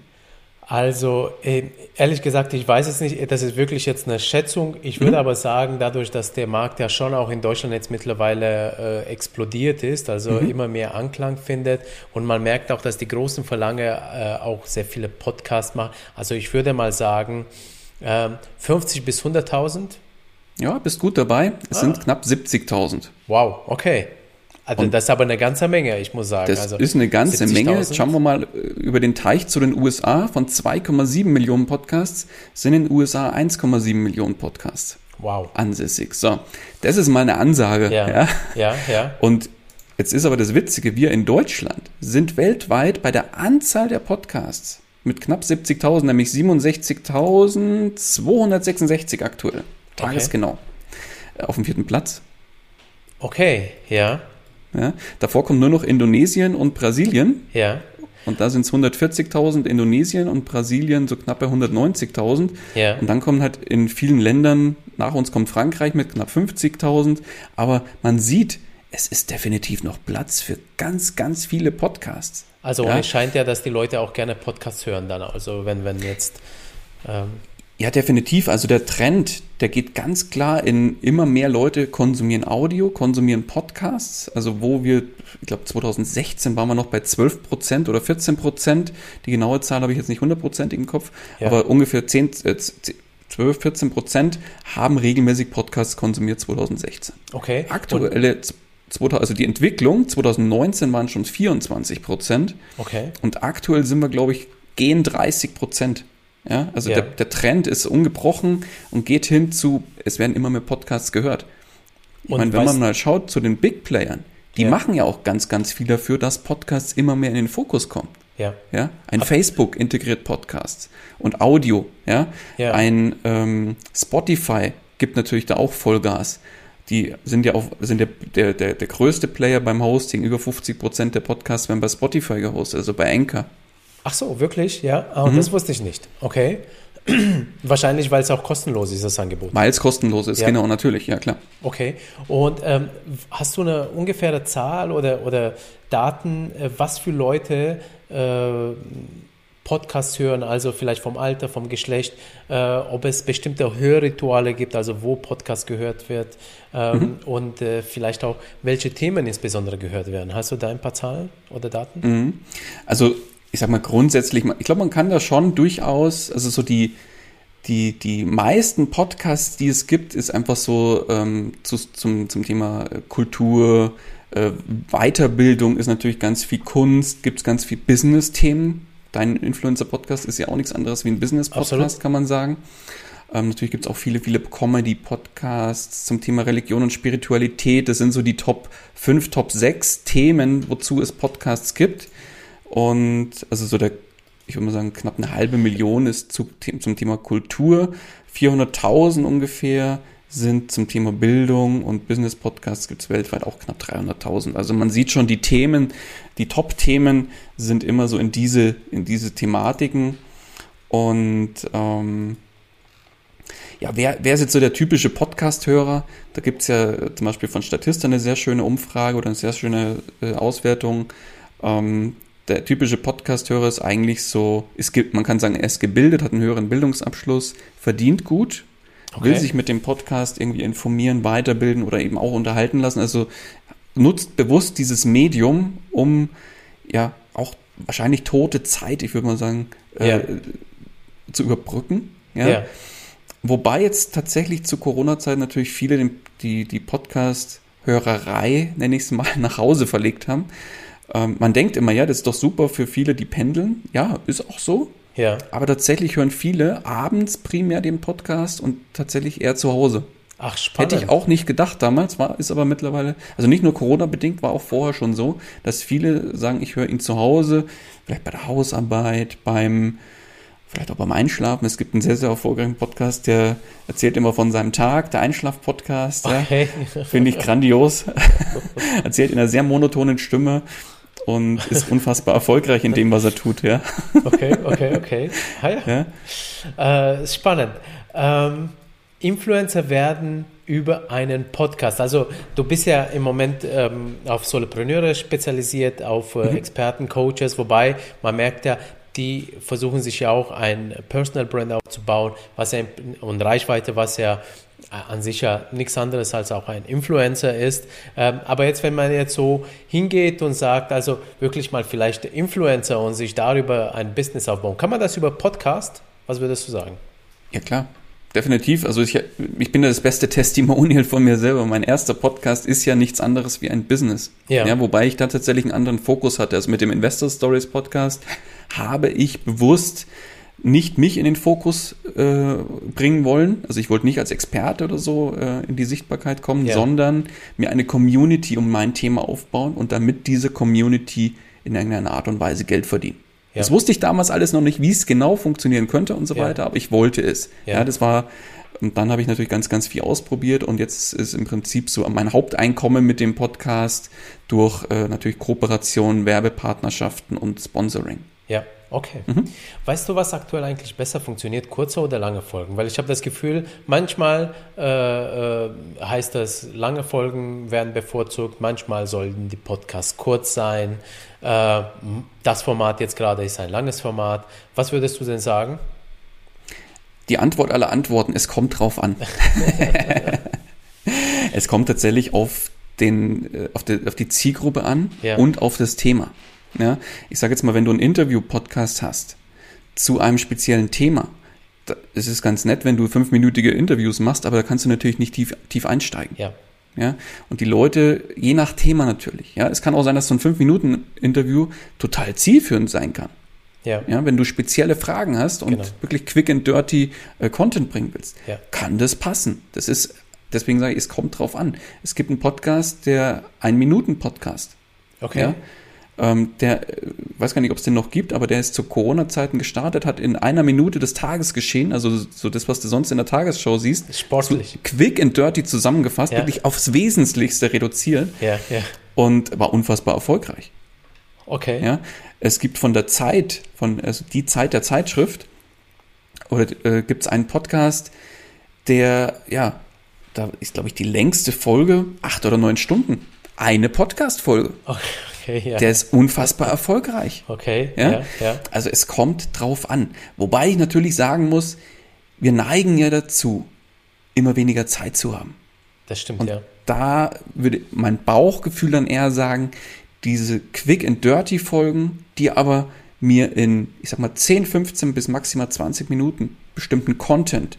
Also, äh, ehrlich gesagt, ich weiß es nicht. Das ist wirklich jetzt eine Schätzung. Ich würde aber sagen, dadurch, dass der Markt ja schon auch in Deutschland jetzt mittlerweile äh, explodiert ist, also immer mehr Anklang findet und man merkt auch, dass die großen Verlange äh, auch sehr viele Podcasts machen. Also, ich würde mal sagen, ähm, 50 bis 100.000. Ja, bist gut dabei. Es Ah. sind knapp 70.000. Wow, okay. Also, das ist aber eine ganze Menge, ich muss sagen. Das also, ist eine ganze Menge. 70.000. Jetzt schauen wir mal äh, über den Teich zu den USA. Von 2,7 Millionen Podcasts sind in den USA 1,7 Millionen Podcasts Wow. ansässig. So, das ist mal eine Ansage. Ja, ja. ja, ja. Und jetzt ist aber das Witzige, wir in Deutschland sind weltweit bei der Anzahl der Podcasts mit knapp 70.000, nämlich 67.266 aktuell. Tagesgenau. Äh, Auf dem vierten Platz. Okay, ja, Ja. Davor kommen nur noch Indonesien und Brasilien. ja, Und da sind es 140.000 Indonesien und Brasilien so knapp bei 190.000. ja. Und dann kommen halt in vielen Ländern, nach uns kommt Frankreich mit knapp 50.000. Aber man sieht, es ist definitiv noch Platz für ganz, ganz viele Podcasts. Also Ja. es scheint ja, dass die Leute auch gerne Podcasts hören dann. Also wenn, wenn jetzt ähm, Ja, definitiv. Also der Trend, der geht ganz klar in immer mehr Leute konsumieren Audio, konsumieren Podcasts. Also wo wir, ich glaube 2016 waren wir noch bei 12 Prozent oder 14 Prozent. Die genaue Zahl habe ich jetzt nicht hundertprozentig im Kopf, Ja. aber ungefähr 10, äh, 12, 14 Prozent haben regelmäßig Podcasts konsumiert 2016. okay. Und, Aktuelle, 2000, also die Entwicklung 2019 waren schon 24 Prozent. okay. Und aktuell sind wir, glaube ich, gehen 30 Prozent. Ja, also Ja. Der, der Trend ist ungebrochen und geht hin zu, es werden immer mehr Podcasts gehört. Ich Und meine, wenn man mal schaut zu den Big Playern, die Ja. machen ja auch ganz, ganz viel dafür, dass Podcasts immer mehr in den Fokus kommen. Ja. Ja, ein Facebook integriert Podcasts und Audio. Ja, Ja. ein ähm, Spotify gibt natürlich da auch Vollgas. Die sind ja auch sind der, der, der, der größte Player beim Hosting. Über 50 Prozent der Podcasts werden bei Spotify gehostet, also bei Anchor. Ach so, wirklich? Ja. Ah, Mhm. Das wusste ich nicht. Okay. Wahrscheinlich, weil es auch kostenlos ist, das Angebot. Weil es kostenlos ist, Ja. genau, natürlich, ja klar. Okay. Und ähm, hast du eine ungefähre Zahl oder, oder Daten, äh, was für Leute äh, Podcasts hören, also vielleicht vom Alter, vom Geschlecht, äh, ob es bestimmte Hörrituale gibt, also wo Podcast gehört wird ähm, Mhm. und äh, vielleicht auch welche Themen insbesondere gehört werden. Hast du da ein paar Zahlen oder Daten? Mhm. Also, ich sag mal grundsätzlich, ich glaube, man kann da schon durchaus, also so die, die, die meisten Podcasts, die es gibt, ist einfach so ähm, zu, zum, zum Thema äh, Kultur, äh, Weiterbildung ist natürlich ganz viel Kunst, gibt es ganz viel Business-Themen. Dein Influencer-Podcast ist ja auch nichts anderes wie ein Business-Podcast, kann man sagen. Ähm, natürlich gibt es auch viele, viele Comedy-Podcasts zum Thema Religion und Spiritualität. Das sind so die Top 5, Top 6 Themen, wozu es Podcasts gibt. Und also so der, ich würde mal sagen, knapp eine halbe Million ist zu, zum Thema Kultur. 400.000 ungefähr sind zum Thema Bildung und Business-Podcasts gibt es weltweit auch knapp 300.000. Also man sieht schon, die Themen, die Top-Themen sind immer so in diese, in diese Thematiken. Und ähm, ja, wer, wer ist jetzt so der typische Podcast-Hörer? Da gibt es ja zum Beispiel von Statista eine sehr schöne Umfrage oder eine sehr schöne äh, Auswertung. Ähm, der typische Podcast-Hörer ist eigentlich so, es gibt, man kann sagen, er ist gebildet, hat einen höheren Bildungsabschluss, verdient gut, will Okay. sich mit dem Podcast irgendwie informieren, weiterbilden oder eben auch unterhalten lassen. Also nutzt bewusst dieses Medium, um ja auch wahrscheinlich tote Zeit, ich würde mal sagen, äh, Ja. zu überbrücken. Ja. Ja? Wobei jetzt tatsächlich zu Corona-Zeit natürlich viele den, die, die Podcast-Hörerei, nenne ich es mal, nach Hause verlegt haben. Ähm, man denkt immer, ja, das ist doch super für viele, die pendeln. Ja, ist auch so. Ja. Aber tatsächlich hören viele abends primär den Podcast und tatsächlich eher zu Hause. Ach, spannend. Hätte ich auch nicht gedacht damals, war, ist aber mittlerweile, also nicht nur Corona-bedingt, war auch vorher schon so, dass viele sagen, ich höre ihn zu Hause, vielleicht bei der Hausarbeit, beim, vielleicht auch beim Einschlafen. Es gibt einen sehr, sehr erfolgreichen Podcast, der erzählt immer von seinem Tag, der Einschlaf-Podcast. Okay. Ja, Finde ich grandios. erzählt in einer sehr monotonen Stimme und ist unfassbar erfolgreich in dem, was er tut, ja. Okay, okay, okay. Ah, ja. ja. Äh, spannend. Ähm, Influencer werden über einen Podcast. Also du bist ja im Moment ähm, auf Solopreneure spezialisiert, auf äh, mhm. Experten, Coaches, wobei man merkt ja, die versuchen sich ja auch ein Personal Brand aufzubauen, was ja und Reichweite, was ja an sich ja nichts anderes als auch ein Influencer ist. Ähm, aber jetzt, wenn man jetzt so hingeht und sagt, also wirklich mal vielleicht Influencer und sich darüber ein Business aufbauen, kann man das über Podcast? Was würdest du sagen? Ja, klar. Definitiv. Also ich, ich bin das beste Testimonial von mir selber. Mein erster Podcast ist ja nichts anderes wie ein Business. Ja. ja. Wobei ich da tatsächlich einen anderen Fokus hatte. Also mit dem Investor Stories Podcast habe ich bewusst nicht mich in den Fokus äh, bringen wollen. Also ich wollte nicht als Experte oder so äh, in die Sichtbarkeit kommen, ja. sondern mir eine Community um mein Thema aufbauen und damit diese Community in irgendeiner Art und Weise Geld verdienen. Ja. Das wusste ich damals alles noch nicht, wie es genau funktionieren könnte und so ja. weiter, aber ich wollte es. Ja, ja das war, und dann habe ich natürlich ganz, ganz viel ausprobiert und jetzt ist im Prinzip so mein Haupteinkommen mit dem Podcast durch äh, natürlich Kooperationen, Werbepartnerschaften und Sponsoring. Ja, okay. Mhm. Weißt du, was aktuell eigentlich besser funktioniert, kurze oder lange Folgen? Weil ich habe das Gefühl, manchmal äh, äh, heißt das, lange Folgen werden bevorzugt, manchmal sollten die Podcasts kurz sein. Äh, das Format jetzt gerade ist ein langes Format. Was würdest du denn sagen? Die Antwort aller Antworten, es kommt drauf an. es kommt tatsächlich auf, den, äh, auf, die, auf die Zielgruppe an ja. und auf das Thema. Ja? Ich sage jetzt mal, wenn du einen Interview-Podcast hast zu einem speziellen Thema, da ist es ganz nett, wenn du fünfminütige Interviews machst, aber da kannst du natürlich nicht tief, tief einsteigen. Ja. Ja, und die Leute, je nach Thema natürlich, ja, es kann auch sein, dass so ein 5-Minuten-Interview total zielführend sein kann. Ja. ja. Wenn du spezielle Fragen hast und genau. wirklich quick and dirty äh, Content bringen willst, ja. kann das passen. Das ist, deswegen sage ich, es kommt drauf an. Es gibt einen Podcast, der ein Minuten Podcast. Okay. Ja, ähm, der, weiß gar nicht, ob es den noch gibt, aber der ist zu Corona-Zeiten gestartet, hat in einer Minute des Tages geschehen, also so das, was du sonst in der Tagesschau siehst, sportlich, quick and dirty zusammengefasst, ja. wirklich aufs Wesentlichste reduziert ja, ja. und war unfassbar erfolgreich. Okay. Ja, es gibt von der Zeit, von also die Zeit der Zeitschrift, oder äh, gibt es einen Podcast, der, ja, da ist, glaube ich, die längste Folge, acht oder neun Stunden. Eine Podcast-Folge. Okay. Okay, ja. Der ist unfassbar erfolgreich. Okay, ja? ja? Ja, Also es kommt drauf an. Wobei ich natürlich sagen muss, wir neigen ja dazu, immer weniger Zeit zu haben. Das stimmt, Und ja. Da würde mein Bauchgefühl dann eher sagen, diese Quick and Dirty Folgen, die aber mir in, ich sag mal, 10, 15 bis maximal 20 Minuten bestimmten Content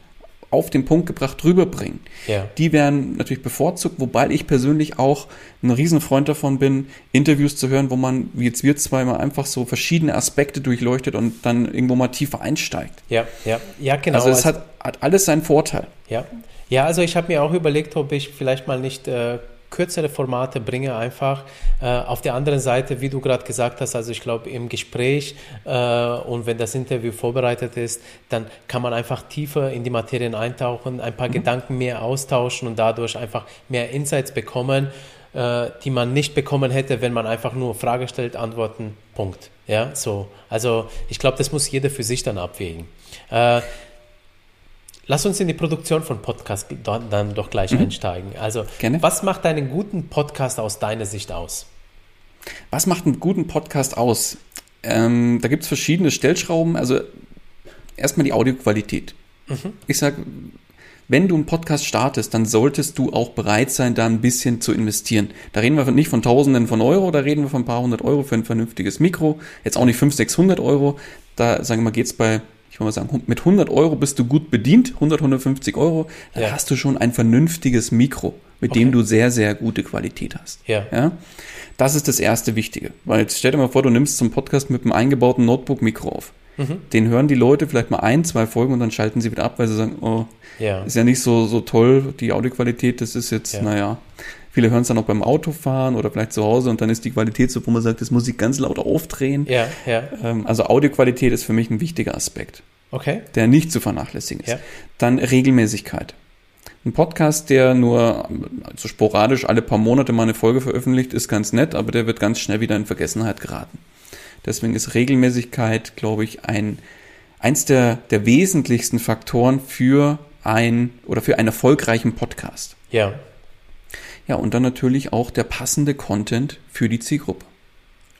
auf den Punkt gebracht rüberbringen. Ja. Die werden natürlich bevorzugt, wobei ich persönlich auch ein Riesenfreund davon bin, Interviews zu hören, wo man, wie jetzt wir zweimal einfach so verschiedene Aspekte durchleuchtet und dann irgendwo mal tiefer einsteigt. Ja, ja, ja, genau. Also es also, hat, hat alles seinen Vorteil. Ja, ja, also ich habe mir auch überlegt, ob ich vielleicht mal nicht äh, kürzere Formate bringe einfach. Äh, auf der anderen Seite, wie du gerade gesagt hast, also ich glaube im Gespräch äh, und wenn das Interview vorbereitet ist, dann kann man einfach tiefer in die Materien eintauchen, ein paar mhm. Gedanken mehr austauschen und dadurch einfach mehr Insights bekommen, äh, die man nicht bekommen hätte, wenn man einfach nur Frage stellt, Antworten, Punkt. Ja, so. Also ich glaube, das muss jeder für sich dann abwägen. Lass uns in die Produktion von Podcast dann doch gleich mhm. einsteigen. Also, Gerne. was macht einen guten Podcast aus deiner Sicht aus? Was macht einen guten Podcast aus? Ähm, da gibt es verschiedene Stellschrauben. Also, erstmal die Audioqualität. Mhm. Ich sage, wenn du einen Podcast startest, dann solltest du auch bereit sein, da ein bisschen zu investieren. Da reden wir nicht von Tausenden von Euro, da reden wir von ein paar hundert Euro für ein vernünftiges Mikro. Jetzt auch nicht 500, 600 Euro. Da, sagen wir mal, geht es bei ich würde mal sagen, mit 100 Euro bist du gut bedient, 100, 150 Euro, dann ja. hast du schon ein vernünftiges Mikro, mit okay. dem du sehr, sehr gute Qualität hast. Ja. ja. Das ist das erste Wichtige. Weil jetzt stell dir mal vor, du nimmst zum Podcast mit einem eingebauten Notebook-Mikro auf. Mhm. Den hören die Leute vielleicht mal ein, zwei Folgen und dann schalten sie wieder ab, weil sie sagen, oh, ja. ist ja nicht so, so toll, die Audioqualität, das ist jetzt, ja. naja. Viele hören es dann auch beim Autofahren oder vielleicht zu Hause und dann ist die Qualität so, wo man sagt, das muss ich ganz laut aufdrehen. Ja, ja. Ähm, also Audioqualität ist für mich ein wichtiger Aspekt. Okay. der nicht zu vernachlässigen ist. Ja. Dann Regelmäßigkeit. Ein Podcast, der nur so sporadisch alle paar Monate mal eine Folge veröffentlicht, ist ganz nett, aber der wird ganz schnell wieder in Vergessenheit geraten. Deswegen ist Regelmäßigkeit, glaube ich, ein, eins der, der wesentlichsten Faktoren für ein oder für einen erfolgreichen Podcast. Ja. Ja, und dann natürlich auch der passende Content für die Zielgruppe.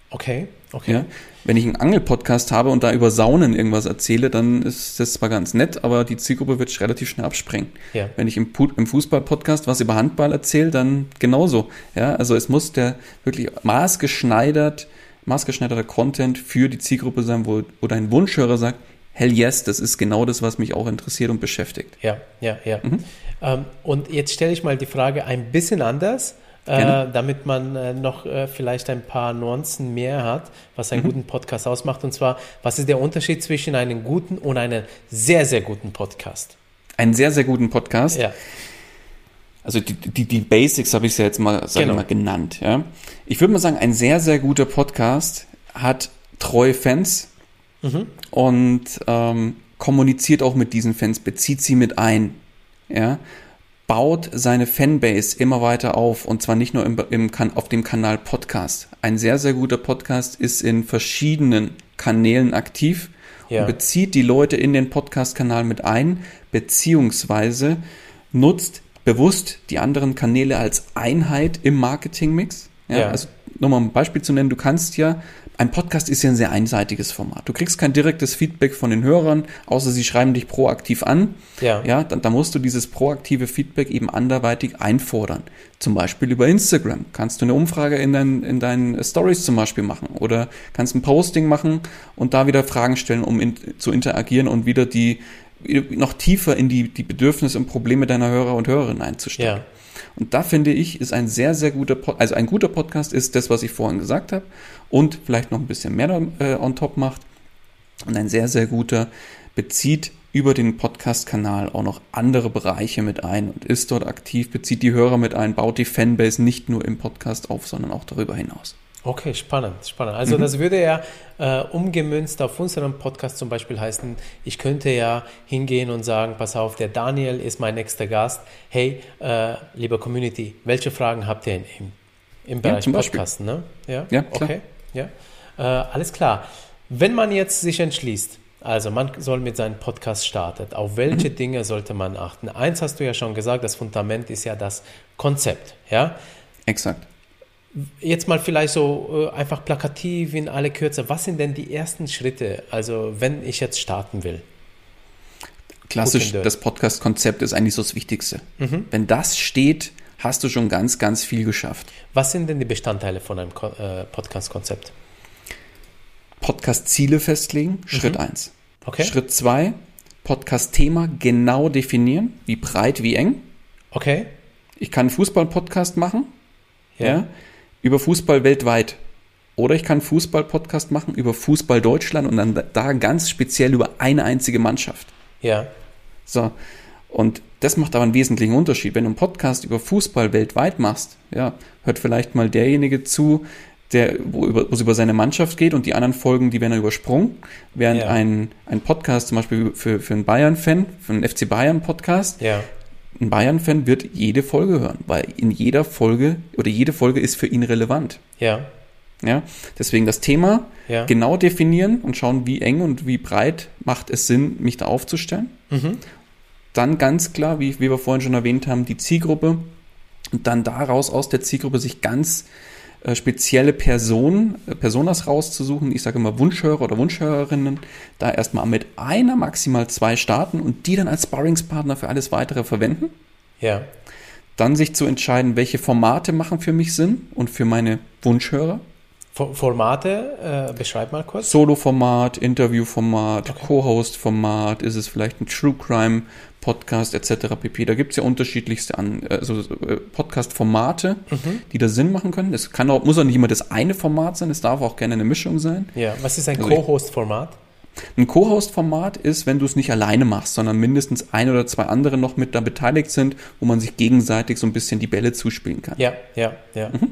Okay. Okay. Ja? Wenn ich einen Angelpodcast habe und da über Saunen irgendwas erzähle, dann ist das zwar ganz nett, aber die Zielgruppe wird relativ schnell abspringen. Ja. Wenn ich im, im Fußball-Podcast was über Handball erzähle, dann genauso. Ja, also es muss der wirklich maßgeschneidert, maßgeschneiderter Content für die Zielgruppe sein, wo, wo dein Wunschhörer sagt, hell yes, das ist genau das, was mich auch interessiert und beschäftigt. Ja, ja, ja. Mhm. Ähm, und jetzt stelle ich mal die Frage ein bisschen anders, äh, damit man äh, noch äh, vielleicht ein paar Nuancen mehr hat, was Mhm. einen guten Podcast ausmacht. Und zwar, was ist der Unterschied zwischen einem guten und einem sehr, sehr guten Podcast? Einen sehr, sehr guten Podcast. Ja, Also die, die, die Basics habe ich ja jetzt mal, sag Genau. mal genannt. Ja. Ich würde mal sagen, ein sehr, sehr guter Podcast hat treue Fans und ähm, kommuniziert auch mit diesen Fans, bezieht sie mit ein. Ja. Baut seine Fanbase immer weiter auf und zwar nicht nur im, im, auf dem Kanal Podcast. Ein sehr, sehr guter Podcast ist in verschiedenen Kanälen aktiv Ja. und bezieht die Leute in den Podcast-Kanal mit ein, beziehungsweise nutzt bewusst die anderen Kanäle als Einheit im Marketingmix. Ja, Ja. Also nochmal ein Beispiel zu nennen, du kannst ja, ein Podcast ist ja ein sehr einseitiges Format. Du kriegst kein direktes Feedback von den Hörern, außer sie schreiben dich proaktiv an. Ja. Ja, dann, dann musst du dieses proaktive Feedback eben anderweitig einfordern. Zum Beispiel über Instagram. Kannst du eine Umfrage in, dein, in deinen Stories zum Beispiel machen oder kannst ein Posting machen und da wieder Fragen stellen, um in, zu interagieren und wieder die noch tiefer in die, die Bedürfnisse und Probleme deiner Hörer und Hörerinnen einzusteigen. Ja. Und da finde ich, ist ein sehr, sehr guter, Pod also ein guter Podcast ist das, was ich vorhin gesagt habe und vielleicht noch ein bisschen mehr äh, on top macht. Und ein sehr, sehr guter bezieht über den Podcast-Kanal auch noch andere Bereiche mit ein und ist dort aktiv, bezieht die Hörer mit ein, baut die Fanbase nicht nur im Podcast auf, sondern auch darüber hinaus. Okay, spannend, spannend. Also das würde ja äh, umgemünzt auf unserem Podcast zum Beispiel heißen, ich könnte ja hingehen und sagen, pass auf, der Daniel ist mein nächster Gast. Hey, äh, liebe Community, welche Fragen habt ihr in, im, im Bereich Beispiel. Podcasten? Ne? Ja, Ja, klar. okay, ja. Äh, alles klar. Wenn man jetzt sich entschließt, also man soll mit seinem Podcast starten, auf welche Dinge sollte man achten? Eins hast du ja schon gesagt, das Fundament ist ja das Konzept, ja. Exakt. Jetzt mal vielleicht so äh, einfach plakativ in alle Kürze. Was sind denn die ersten Schritte, also wenn ich jetzt starten will? Klassisch, das Podcast-Konzept ist eigentlich so das Wichtigste. Wenn das steht, hast du schon ganz, ganz viel geschafft. Was sind denn die Bestandteile von einem äh, Podcast-Konzept? Podcast-Ziele festlegen, Schritt eins. Okay. Schritt zwei, Podcast-Thema genau definieren, wie breit, wie eng. Okay. Ich kann einen Fußball-Podcast machen, Ja. ja. Über Fußball weltweit. Oder ich kann Fußball-Podcast machen über Fußball Deutschland und dann da ganz speziell über eine einzige Mannschaft. Ja. So. Und das macht aber einen wesentlichen Unterschied. Wenn du einen Podcast über Fußball weltweit machst, ja, hört vielleicht mal derjenige zu, der, wo, über, wo es über seine Mannschaft geht und die anderen Folgen, die werden dann übersprungen. Während Ja. ein, ein Podcast zum Beispiel für, für einen Bayern-Fan, für einen FC Bayern-Podcast, Ja. Ein Bayern-Fan wird jede Folge hören, weil in jeder Folge oder jede Folge ist für ihn relevant. Ja. Ja, deswegen das Thema Ja. genau definieren und schauen, wie eng und wie breit macht es Sinn, mich da aufzustellen. Mhm. Dann ganz klar, wie, wie wir vorhin schon erwähnt haben, die Zielgruppe und dann daraus aus der Zielgruppe sich ganz äh, spezielle Personen, äh, Personas rauszusuchen. Ich sage immer Wunschhörer oder Wunschhörerinnen, da erstmal mit einer, maximal zwei starten und die dann als Sparringspartner für alles weitere verwenden. Ja. Dann sich zu entscheiden, welche Formate machen für mich Sinn und für meine Wunschhörer. For Formate, äh, beschreib mal kurz. Solo-Format, Interview-Format, Co-Host-Format, ist es vielleicht ein True Crime Podcast etc. pp. Da gibt es ja unterschiedlichste also Podcast-Formate, die da Sinn machen können. Es kann auch, muss auch nicht immer das eine Format sein, es darf auch gerne eine Mischung sein. Ja. Was ist ein Also Co-Host-Format? Ein Co-Host-Format ist, wenn du es nicht alleine machst, sondern mindestens ein oder zwei andere noch mit da beteiligt sind, wo man sich gegenseitig so ein bisschen die Bälle zuspielen kann. Ja, ja, ja. Mhm.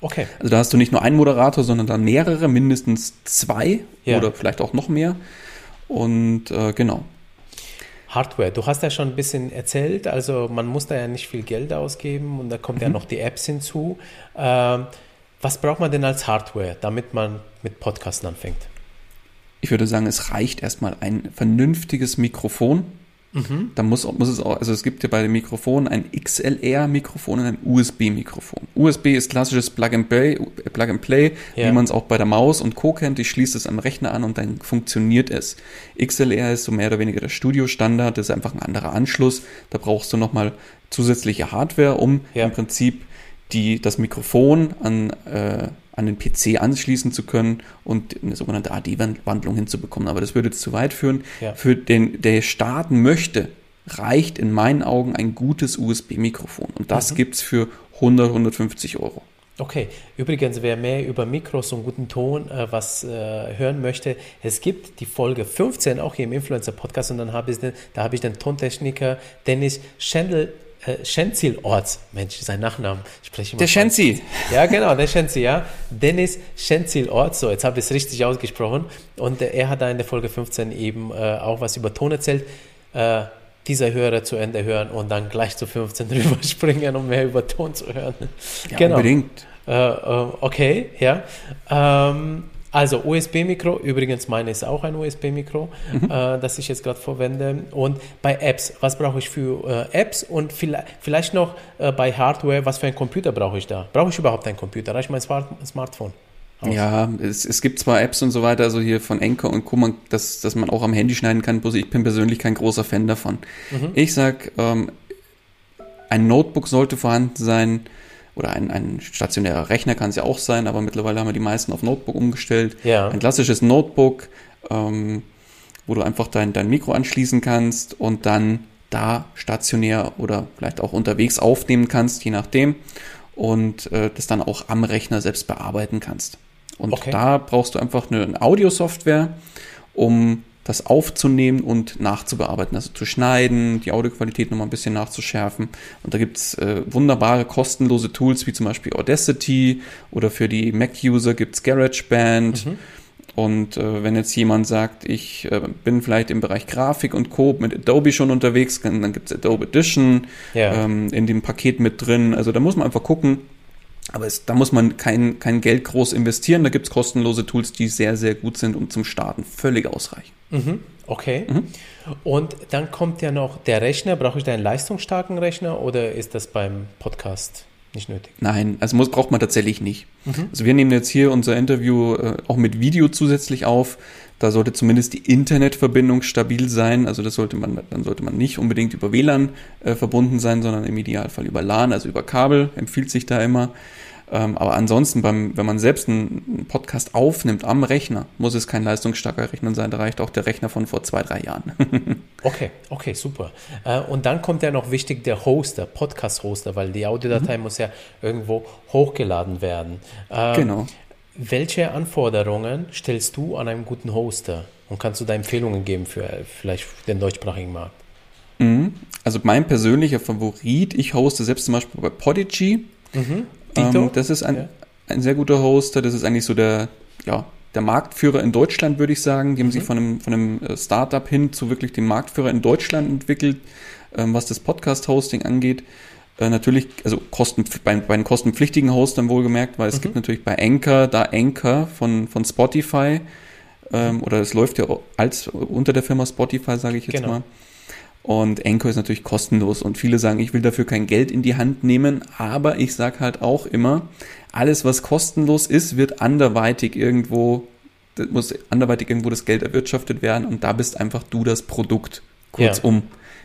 Okay. Also da hast du nicht nur einen Moderator, sondern dann mehrere, mindestens zwei Ja. oder vielleicht auch noch mehr. Und äh, genau. Hardware, du hast ja schon ein bisschen erzählt, also man muss da ja nicht viel Geld ausgeben und da kommt mhm. ja noch die Apps hinzu. Ähm, was braucht man denn als Hardware, damit man mit Podcasten anfängt? Ich würde sagen, es reicht erstmal ein vernünftiges Mikrofon. Mhm. Da muss, muss es auch, also es gibt ja bei dem Mikrofon ein XLR-Mikrofon und ein USB-Mikrofon. USB ist klassisches Plug-and-Play, Plug Play, ja. wie man es auch bei der Maus und Co. kennt. Ich schließe es am Rechner an und dann funktioniert es. XLR ist so mehr oder weniger der Studio-Standard, das ist einfach ein anderer Anschluss. Da brauchst du nochmal zusätzliche Hardware, um ja. im Prinzip die, das Mikrofon an, äh, an den PC anschließen zu können und eine sogenannte AD-Wandlung hinzubekommen. Aber das würde jetzt zu weit führen. Ja. Für den, der starten möchte, reicht in meinen Augen ein gutes USB-Mikrofon. Und das mhm. gibt es für 100, 150 Euro. Okay, übrigens, wer mehr über Mikros und guten Ton äh, was äh, hören möchte, es gibt die Folge 15 auch hier im Influencer-Podcast und dann habe ich den, da habe ich den Tontechniker Dennis Schendl äh, Schenzil-Orts, Mensch, sein Nachnamen spreche ich mal. Der Schenzi. Ja, genau, der Schenzi, ja. Dennis Schenzil-Orts, so, jetzt habe ich es richtig ausgesprochen. Und äh, er hat da in der Folge 15 eben äh, auch was über Ton erzählt. Äh, dieser Hörer zu Ende hören und dann gleich zu 15 rüberspringen, um mehr über Ton zu hören. Ja, genau. unbedingt. Äh, äh, okay, ja. Ähm, also USB-Mikro, übrigens meine ist auch ein USB-Mikro, mhm. äh, das ich jetzt gerade verwende. Und bei Apps, was brauche ich für äh, Apps und vielleicht, vielleicht noch äh, bei Hardware, was für ein Computer brauche ich da? Brauche ich überhaupt einen Computer? Reicht mein Smart Smartphone? Aus? Ja, es, es gibt zwar Apps und so weiter, also hier von Enker und Co., dass, dass man auch am Handy schneiden kann, bloß ich bin persönlich kein großer Fan davon. Mhm. Ich sag, ähm, ein Notebook sollte vorhanden sein, oder ein, ein stationärer Rechner kann es ja auch sein, aber mittlerweile haben wir die meisten auf Notebook umgestellt. Ja. Ein klassisches Notebook, ähm, wo du einfach dein, dein Mikro anschließen kannst und dann da stationär oder vielleicht auch unterwegs aufnehmen kannst, je nachdem, und äh, das dann auch am Rechner selbst bearbeiten kannst. Und okay. da brauchst du einfach eine, eine Audiosoftware, um das aufzunehmen und nachzubearbeiten, also zu schneiden, die Audioqualität nochmal ein bisschen nachzuschärfen. Und da gibt es äh, wunderbare kostenlose Tools wie zum Beispiel Audacity oder für die Mac-User gibt es GarageBand. Mhm. Und äh, wenn jetzt jemand sagt, ich äh, bin vielleicht im Bereich Grafik und Co. mit Adobe schon unterwegs, dann gibt es Adobe Edition ja. ähm, in dem Paket mit drin. Also da muss man einfach gucken, aber es, da muss man kein, kein Geld groß investieren. Da gibt es kostenlose Tools, die sehr, sehr gut sind und zum Starten völlig ausreichen. Mhm, okay. Mhm. Und dann kommt ja noch der Rechner. Brauche ich da einen leistungsstarken Rechner oder ist das beim Podcast nicht nötig? Nein, also muss, braucht man tatsächlich nicht. Mhm. Also wir nehmen jetzt hier unser Interview äh, auch mit Video zusätzlich auf. Da sollte zumindest die Internetverbindung stabil sein. Also das sollte man, dann sollte man nicht unbedingt über WLAN äh, verbunden sein, sondern im Idealfall über LAN, also über Kabel, empfiehlt sich da immer. Ähm, aber ansonsten, beim, wenn man selbst einen Podcast aufnimmt am Rechner, muss es kein leistungsstarker Rechner sein. Da reicht auch der Rechner von vor zwei, drei Jahren. okay, okay, super. Äh, und dann kommt ja noch wichtig der Hoster, Podcast-Hoster, weil die Audiodatei mhm. muss ja irgendwo hochgeladen werden. Ähm, genau. Welche Anforderungen stellst du an einen guten Hoster? Und kannst du da Empfehlungen geben für vielleicht den deutschsprachigen Markt? Mhm. Also mein persönlicher Favorit, ich hoste selbst zum Beispiel bei Podigy. Mhm. Ähm, das ist ein, ja. ein sehr guter Hoster. Das ist eigentlich so der, ja, der Marktführer in Deutschland, würde ich sagen. Die haben mhm. sich von einem, von einem äh, Startup hin zu wirklich dem Marktführer in Deutschland entwickelt, ähm, was das Podcast-Hosting angeht. Äh, natürlich, also Kosten, bei, bei den kostenpflichtigen Hostern wohlgemerkt, weil es mhm. gibt natürlich bei Anchor, da Anchor von, von Spotify, ähm, oder es läuft ja als unter der Firma Spotify, sage ich jetzt genau. mal. Und Anchor ist natürlich kostenlos und viele sagen, ich will dafür kein Geld in die Hand nehmen, aber ich sage halt auch immer, alles was kostenlos ist, wird anderweitig irgendwo, muss anderweitig irgendwo das Geld erwirtschaftet werden und da bist einfach du das Produkt. Kurzum.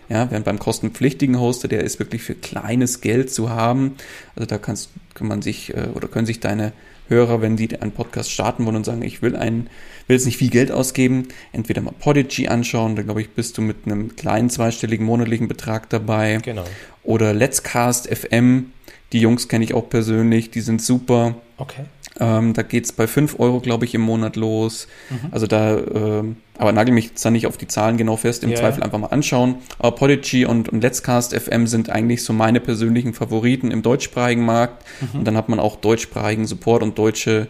Ja. ja, während beim kostenpflichtigen Hoster, der ist wirklich für kleines Geld zu haben. Also da kannst, kann man sich äh, oder können sich deine Hörer, wenn die einen Podcast starten wollen und sagen, ich will einen, will jetzt nicht viel Geld ausgeben, entweder mal Podigy anschauen, da glaube ich, bist du mit einem kleinen zweistelligen monatlichen Betrag dabei. Genau. Oder Let's Cast FM, die Jungs kenne ich auch persönlich, die sind super. Okay. Ähm, da geht's bei 5 Euro, glaube ich, im Monat los. Mhm. Also da, äh, aber nagel mich jetzt da nicht auf die Zahlen genau fest, im yeah. Zweifel einfach mal anschauen. Aber Podigy und, und Let's Cast FM sind eigentlich so meine persönlichen Favoriten im deutschsprachigen Markt. Mhm. Und dann hat man auch deutschsprachigen Support und deutsche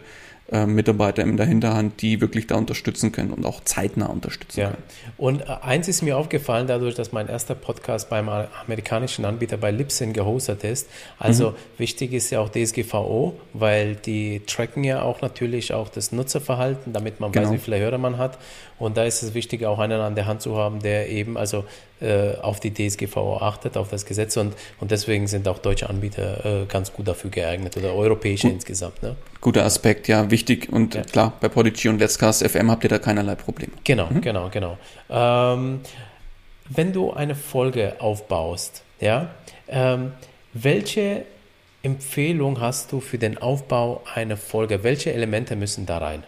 äh, Mitarbeiter in der Hinterhand, die wirklich da unterstützen können und auch zeitnah unterstützen Ja. können. Und äh, eins ist mir aufgefallen, dadurch, dass mein erster Podcast beim amerikanischen Anbieter bei Libsyn gehostet ist. Also wichtig ist ja auch DSGVO, weil die tracken ja auch natürlich auch das Nutzerverhalten, damit man weiß, Genau. wie viele Hörer man hat. Und da ist es wichtig, auch einen an der Hand zu haben, der eben also äh, auf die DSGVO achtet, auf das Gesetz. Und, und deswegen sind auch deutsche Anbieter äh, ganz gut dafür geeignet oder europäische insgesamt. Ne? Guter Aspekt, ja, wichtig. Und Ja. klar, bei Podigy und Let's Cast FM habt ihr da keinerlei Probleme. Genau, genau, genau. Ähm, wenn du eine Folge aufbaust, ja, ähm, welche Empfehlung hast du für den Aufbau einer Folge? Welche Elemente müssen da rein?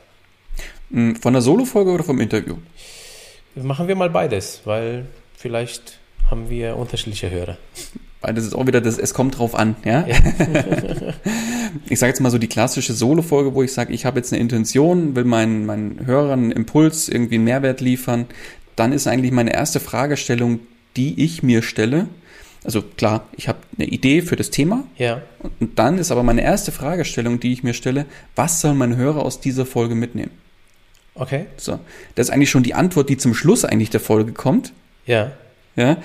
Hm, Von der Solo-Folge oder vom Interview? Machen wir mal beides, weil vielleicht haben wir unterschiedliche Hörer. Weil das ist auch wieder das, es kommt drauf an, ja. ich sage jetzt mal so die klassische Solo-Folge, wo ich sage, ich habe jetzt eine Intention, will meinen, meinen Hörern einen Impuls, irgendwie einen Mehrwert liefern. Dann ist eigentlich meine erste Fragestellung, die ich mir stelle. Also klar, ich habe eine Idee für das Thema. Ja, Und dann ist aber meine erste Fragestellung, die ich mir stelle, was soll mein Hörer aus dieser Folge mitnehmen? okay. So, das ist eigentlich schon die Antwort, die zum Schluss eigentlich der Folge kommt. Ja, Ja,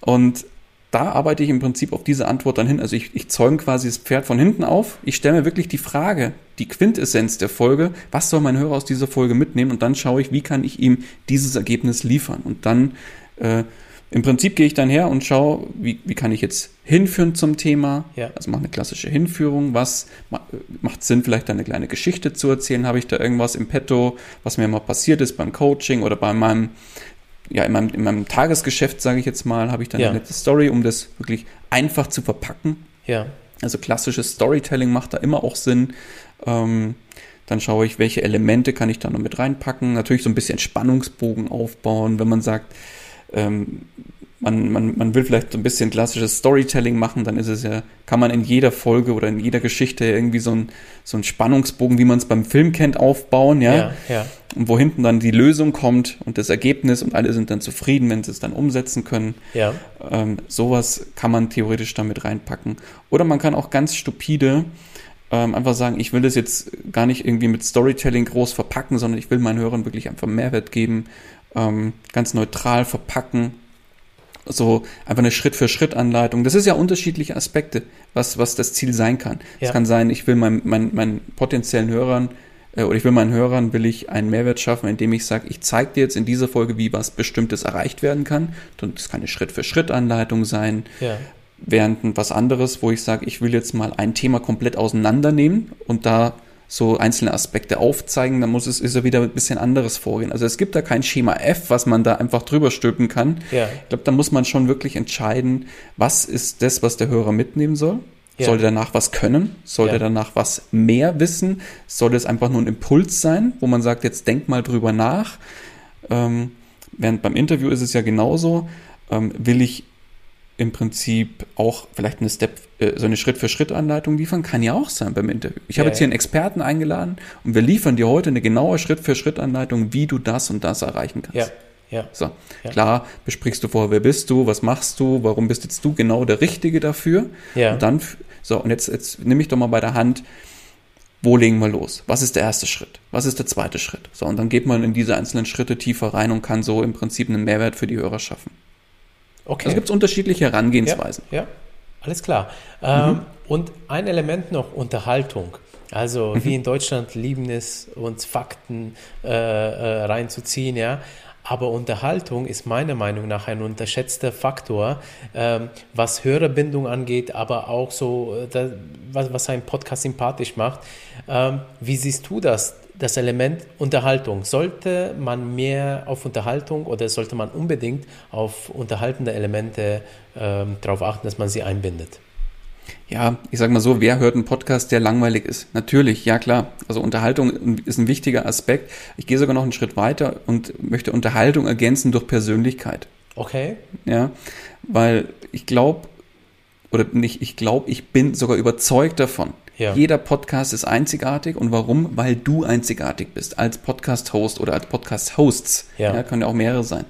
und da arbeite ich im Prinzip auf diese Antwort dann hin. Also ich, ich zäume quasi das Pferd von hinten auf. Ich stelle mir wirklich die Frage, die Quintessenz der Folge, was soll mein Hörer aus dieser Folge mitnehmen? Und dann schaue ich, wie kann ich ihm dieses Ergebnis liefern? Und dann äh, im Prinzip gehe ich dann her und schaue, wie, wie kann ich jetzt hinführen zum Thema. Ja. Also mache eine klassische Hinführung. Was ma- macht Sinn, vielleicht eine kleine Geschichte zu erzählen? Habe ich da irgendwas im Petto, was mir mal passiert ist beim Coaching oder bei meinem ja, in meinem, in meinem Tagesgeschäft, sage ich jetzt mal, habe ich dann Ja. eine nette Story, um das wirklich einfach zu verpacken. ja, Also klassisches Storytelling macht da immer auch Sinn. Ähm, dann schaue ich, welche Elemente kann ich da noch mit reinpacken. Natürlich so ein bisschen Spannungsbogen aufbauen, wenn man sagt, ähm, man, man, man will vielleicht so ein bisschen klassisches Storytelling machen, dann ist es ja, kann man in jeder Folge oder in jeder Geschichte irgendwie so ein, so ein Spannungsbogen, wie man es beim Film kennt, aufbauen, ja. ja, ja, Und wo hinten dann die Lösung kommt und das Ergebnis und alle sind dann zufrieden, wenn sie es dann umsetzen können. ja, Ähm, sowas kann man theoretisch damit reinpacken. Oder man kann auch ganz stupide ähm, einfach sagen, ich will das jetzt gar nicht irgendwie mit Storytelling groß verpacken, sondern ich will meinen Hörern wirklich einfach Mehrwert geben, ähm, ganz neutral verpacken. So einfach eine Schritt-für-Schritt-Anleitung. Das ist ja unterschiedliche Aspekte, was, was das Ziel sein kann. Es Ja. kann sein, ich will meinen mein, mein potenziellen Hörern äh, oder ich will meinen Hörern will ich einen Mehrwert schaffen, indem ich sage, ich zeige dir jetzt in dieser Folge, wie was Bestimmtes erreicht werden kann. Das kann eine Schritt-für-Schritt-Anleitung sein. ja, Während was anderes, wo ich sage, ich will jetzt mal ein Thema komplett auseinandernehmen und da so einzelne Aspekte aufzeigen, dann muss es ist ja wieder ein bisschen anderes vorgehen. Also es gibt da kein Schema F, was man da einfach drüber stülpen kann. Ja. Ich glaube, da muss man schon wirklich entscheiden, was ist das, was der Hörer mitnehmen soll. Ja. Soll der danach was können? Soll Ja. danach was mehr wissen? Soll es einfach nur ein Impuls sein, wo man sagt, jetzt denk mal drüber nach? Ähm, während beim Interview ist es ja genauso. Ähm, will ich im Prinzip auch vielleicht eine Step, äh, so eine Schritt-für-Schritt-Anleitung liefern? Kann ja auch sein beim Interview. Ich habe Ja, jetzt hier einen Experten eingeladen und wir liefern dir heute eine genaue Schritt-für-Schritt-Anleitung, wie du das und das erreichen kannst. ja, ja, So, Ja. klar, besprichst du vorher, wer bist du, was machst du, warum bist jetzt du genau der Richtige dafür? Ja. Und dann, so, und jetzt, jetzt nimm mich doch mal bei der Hand, wo legen wir los? Was ist der erste Schritt? Was ist der zweite Schritt? So, und dann geht man in diese einzelnen Schritte tiefer rein und kann so im Prinzip einen Mehrwert für die Hörer schaffen. Okay. Also gibt es unterschiedliche Herangehensweisen. Ja, ja, alles klar. Ähm, und ein Element noch, Unterhaltung. Also wie in Deutschland lieben es, uns Fakten äh, äh, reinzuziehen, ja. Aber Unterhaltung ist meiner Meinung nach ein unterschätzter Faktor, ähm, was Hörerbindung angeht, aber auch so, äh, da, was, was einen Podcast sympathisch macht. Ähm, wie siehst du das, das Element Unterhaltung? Sollte man mehr auf Unterhaltung oder sollte man unbedingt auf unterhaltende Elemente ähm, darauf achten, dass man sie einbindet? Ja, ich sag mal so, wer hört einen Podcast, der langweilig ist? Natürlich, ja klar. Also Unterhaltung ist ein wichtiger Aspekt. Ich gehe sogar noch einen Schritt weiter und möchte Unterhaltung ergänzen durch Persönlichkeit. Okay? Ja, weil ich glaube, oder nicht, ich glaube, ich bin sogar überzeugt davon. Ja. Jeder Podcast ist einzigartig und warum? Weil du einzigartig bist als Podcast-Host oder als Podcast-Hosts. Ja. können ja auch mehrere sein.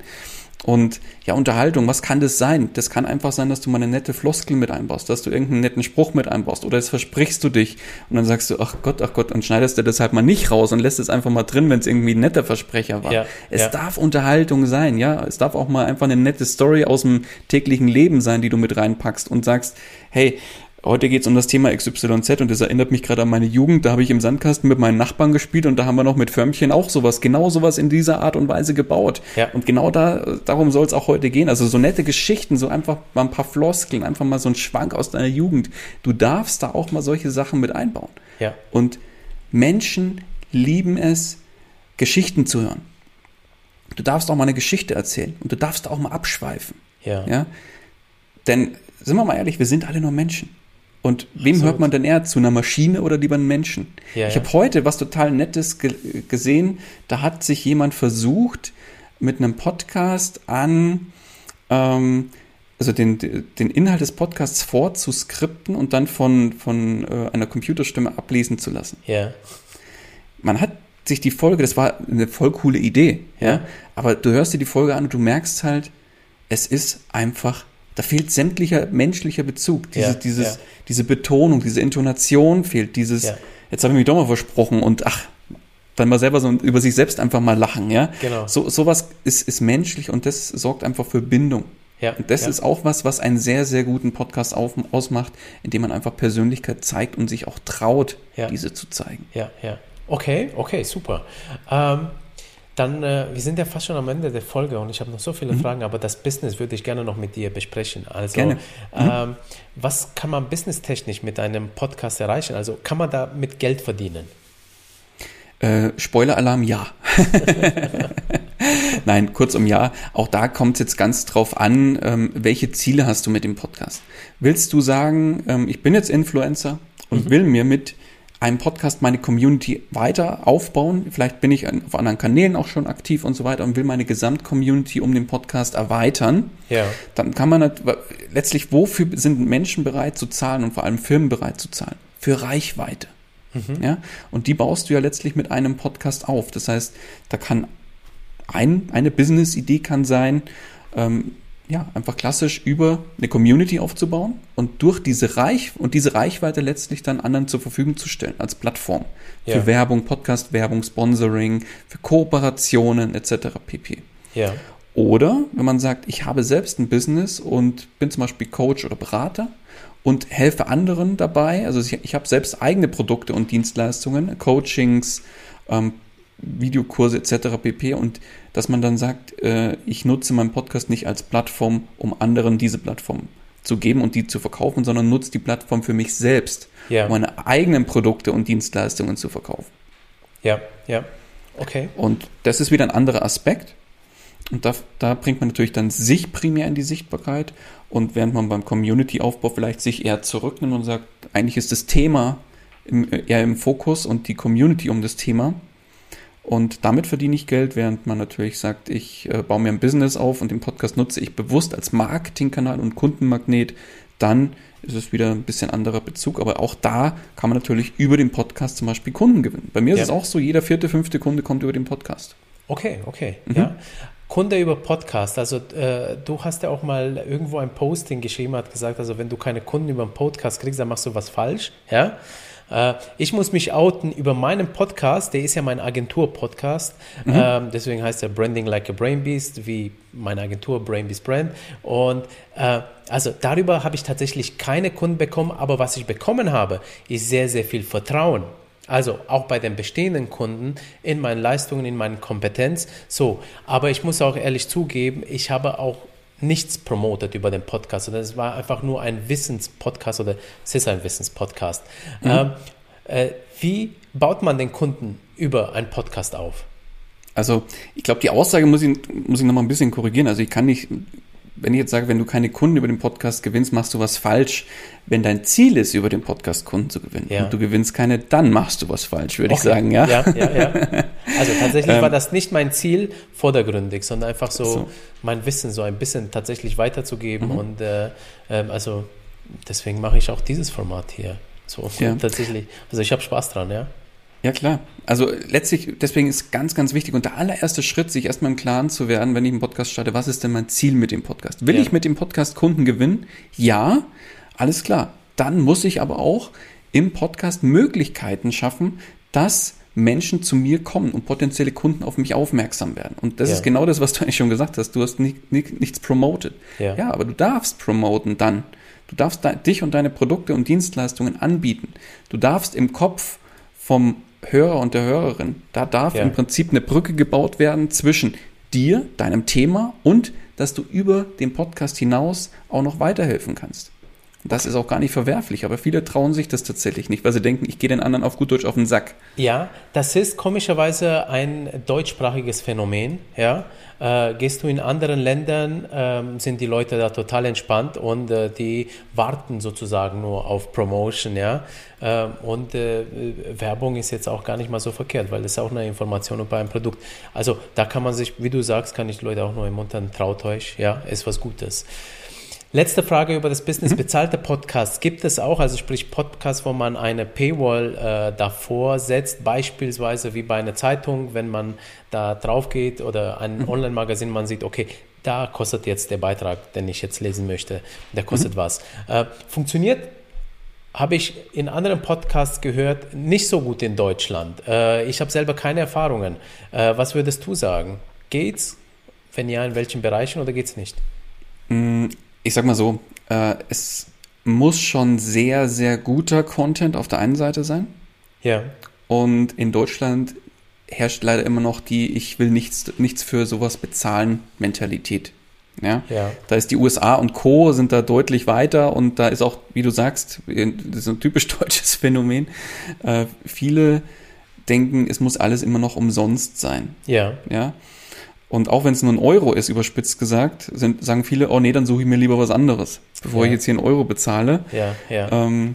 Und ja, Unterhaltung, was kann das sein? Das kann einfach sein, dass du mal eine nette Floskel mit einbaust, dass du irgendeinen netten Spruch mit einbaust oder jetzt versprichst du dich und dann sagst du, ach Gott, ach Gott, und schneidest du das halt mal nicht raus und lässt es einfach mal drin, wenn es irgendwie ein netter Versprecher war. Ja, es ja. darf Unterhaltung sein, ja. Es darf auch mal einfach eine nette Story aus dem täglichen Leben sein, die du mit reinpackst und sagst, hey, Heute geht es um das Thema XYZ und das erinnert mich gerade an meine Jugend. Da habe ich im Sandkasten mit meinen Nachbarn gespielt und da haben wir noch mit Förmchen auch sowas, genau sowas in dieser Art und Weise gebaut. Ja. Und genau da, darum soll es auch heute gehen. Also so nette Geschichten, so einfach mal ein paar Floskeln, einfach mal so ein Schwank aus deiner Jugend. Du darfst da auch mal solche Sachen mit einbauen. Ja. Und Menschen lieben es, Geschichten zu hören. Du darfst auch mal eine Geschichte erzählen und du darfst auch mal abschweifen. Ja. Ja? Denn, sind wir mal ehrlich, wir sind alle nur Menschen. Und wem Absolut. hört man denn eher? Zu einer Maschine oder lieber einen Menschen? Ja, ich ja. habe heute was total Nettes ge gesehen. Da hat sich jemand versucht, mit einem Podcast an, ähm, also den, den Inhalt des Podcasts vorzuskripten und dann von, von äh, einer Computerstimme ablesen zu lassen. Ja. Man hat sich die Folge, das war eine voll coole Idee, ja, Ja. aber du hörst dir die Folge an und du merkst halt, es ist einfach, da fehlt sämtlicher menschlicher Bezug. Diese, Ja, dieses, ja. diese Betonung, diese Intonation fehlt, dieses, Ja. jetzt habe ich mich doch mal versprochen und ach, dann mal selber so über sich selbst einfach mal lachen, ja. Genau. So, sowas ist, ist menschlich und das sorgt einfach für Bindung. Ja, Und das ja. ist auch was, was einen sehr, sehr guten Podcast auf, ausmacht, indem man einfach Persönlichkeit zeigt und sich auch traut, Ja. diese zu zeigen. Ja, ja. Okay, okay, super. Ähm, dann, äh, wir sind ja fast schon am Ende der Folge und ich habe noch so viele Fragen, aber das Business würde ich gerne noch mit dir besprechen. Also, Gerne. Ähm, was kann man businesstechnisch mit einem Podcast erreichen? Also, kann man da mit Geld verdienen? Äh, Spoiler-Alarm, ja. Nein, kurz um ja. Auch da kommt es jetzt ganz drauf an, ähm, welche Ziele hast du mit dem Podcast. Willst du sagen, ähm, ich bin jetzt Influencer und will mir mit einem Podcast meine Community weiter aufbauen? Vielleicht bin ich auf anderen Kanälen auch schon aktiv und so weiter und will meine Gesamtcommunity um den Podcast erweitern. Ja. Dann kann man letztlich, wofür sind Menschen bereit zu zahlen und vor allem Firmen bereit zu zahlen? Für Reichweite. Ja, und die baust du ja letztlich mit einem Podcast auf. Das heißt, da kann ein, eine Business-Idee kann sein, ähm, ja, einfach klassisch über eine Community aufzubauen und durch diese Reich und diese Reichweite letztlich dann anderen zur Verfügung zu stellen als Plattform. Für Ja. Werbung, Podcast-Werbung, Sponsoring, für Kooperationen etc. pp. Ja. Oder wenn man sagt, ich habe selbst ein Business und bin zum Beispiel Coach oder Berater und helfe anderen dabei. Also ich, ich habe selbst eigene Produkte und Dienstleistungen, Coachings, ähm, Videokurse etc. pp. Und dass man dann sagt, äh, ich nutze meinen Podcast nicht als Plattform, um anderen diese Plattform zu geben und die zu verkaufen, sondern nutze die Plattform für mich selbst, Ja. um meine eigenen Produkte und Dienstleistungen zu verkaufen. Ja. Ja. Okay. Und das ist wieder ein anderer Aspekt. Und da, da bringt man natürlich dann sich primär in die Sichtbarkeit. Und während man beim Community-Aufbau vielleicht sich eher zurücknimmt und sagt, eigentlich ist das Thema im, eher im Fokus und die Community um das Thema. Und damit verdiene ich Geld, während man natürlich sagt, ich äh, baue mir ein Business auf und den Podcast nutze ich bewusst als Marketingkanal und Kundenmagnet, dann ist es wieder ein bisschen anderer Bezug. Aber auch da kann man natürlich über den Podcast zum Beispiel Kunden gewinnen. Bei mir ist Ja. es auch so, jeder vierte, fünfte Kunde kommt über den Podcast. Okay, okay. Mhm. Ja. Kunde über Podcast. Also äh, du hast ja auch mal irgendwo ein Posting geschrieben, hat gesagt, also wenn du keine Kunden über einen Podcast kriegst, dann machst du was falsch. Ja. Äh, ich muss mich outen über meinen Podcast, der ist ja mein Agentur-Podcast. Ähm, deswegen heißt er Branding Like a Brain Beast, wie meine Agentur Brain Beast Brand. Und äh, also darüber habe ich tatsächlich keine Kunden bekommen, aber was ich bekommen habe, ist sehr, sehr viel Vertrauen. Also auch bei den bestehenden Kunden in meinen Leistungen, in meinen Kompetenz. So, aber ich muss auch ehrlich zugeben, ich habe auch nichts promotet über den Podcast. Und es war einfach nur ein Wissenspodcast oder es ist ein Wissenspodcast. Ähm, äh, wie baut man den Kunden über einen Podcast auf? Also ich glaube, die Aussage muss ich, muss ich nochmal ein bisschen korrigieren. Also ich kann nicht, wenn ich jetzt sage, wenn du keine Kunden über den Podcast gewinnst, machst du was falsch. Wenn dein Ziel ist, über den Podcast Kunden zu gewinnen Ja. und du gewinnst keine, dann machst du was falsch, würde ich Okay. sagen, ja. Ja, ja, ja. Also tatsächlich war das nicht mein Ziel vordergründig, sondern einfach so, so. mein Wissen so ein bisschen tatsächlich weiterzugeben. Und äh, ähm, also deswegen mache ich auch dieses Format hier. So Ja. tatsächlich. Also ich habe Spaß dran, ja. Ja, klar. Also letztlich, deswegen ist ganz, ganz wichtig und der allererste Schritt, sich erstmal im Klaren zu werden, wenn ich einen Podcast starte, was ist denn mein Ziel mit dem Podcast? Will Ja. ich mit dem Podcast Kunden gewinnen? Ja, alles klar. Dann muss ich aber auch im Podcast Möglichkeiten schaffen, dass Menschen zu mir kommen und potenzielle Kunden auf mich aufmerksam werden. Und das Ja. ist genau das, was du eigentlich schon gesagt hast. Du hast nicht, nicht, nichts promoted. Ja. ja, aber du darfst promoten dann. Du darfst da, dich und deine Produkte und Dienstleistungen anbieten. Du darfst im Kopf vom Hörer und der Hörerin, da darf Ja. im Prinzip eine Brücke gebaut werden zwischen dir, deinem Thema und dass du über den Podcast hinaus auch noch weiterhelfen kannst. Das ist auch gar nicht verwerflich, aber viele trauen sich das tatsächlich nicht, weil sie denken, ich gehe den anderen auf gut Deutsch auf den Sack. Ja, das ist komischerweise ein deutschsprachiges Phänomen. Ja, äh, gehst du in anderen Ländern, ähm, sind die Leute da total entspannt und äh, die warten sozusagen nur auf Promotion. Ja, ähm, und äh, Werbung ist jetzt auch gar nicht mal so verkehrt, weil das ist auch eine Information über ein Produkt. Also da kann man sich, wie du sagst, kann ich die Leute auch nur ermuntern, traut euch. Ja, ist was Gutes. Letzte Frage über das Business. Bezahlte Podcasts gibt es auch, also sprich Podcasts, wo man eine Paywall äh, davor setzt, beispielsweise wie bei einer Zeitung, wenn man da drauf geht oder ein Online-Magazin, man sieht, okay, da kostet jetzt der Beitrag, den ich jetzt lesen möchte, der kostet was. Äh, funktioniert habe ich in anderen Podcasts gehört, nicht so gut in Deutschland. Äh, ich habe selber keine Erfahrungen. Äh, was würdest du sagen? Geht's? Wenn ja, in welchen Bereichen oder geht's nicht? Ich sag mal so, äh, es muss schon sehr, sehr guter Content auf der einen Seite sein. Ja, Und in Deutschland herrscht leider immer noch die Ich will nichts, nichts für sowas bezahlen Mentalität. Ja? Ja. Da ist die USA und Co. sind da deutlich weiter und da ist auch, wie du sagst, das ist ein typisch deutsches Phänomen. Äh, viele denken, es muss alles immer noch umsonst sein. ja, Ja. Und auch wenn es nur ein Euro ist, überspitzt gesagt, sind, sagen viele, oh nee, dann suche ich mir lieber was anderes, bevor Ja. ich jetzt hier einen Euro bezahle. ja, ja. Ähm,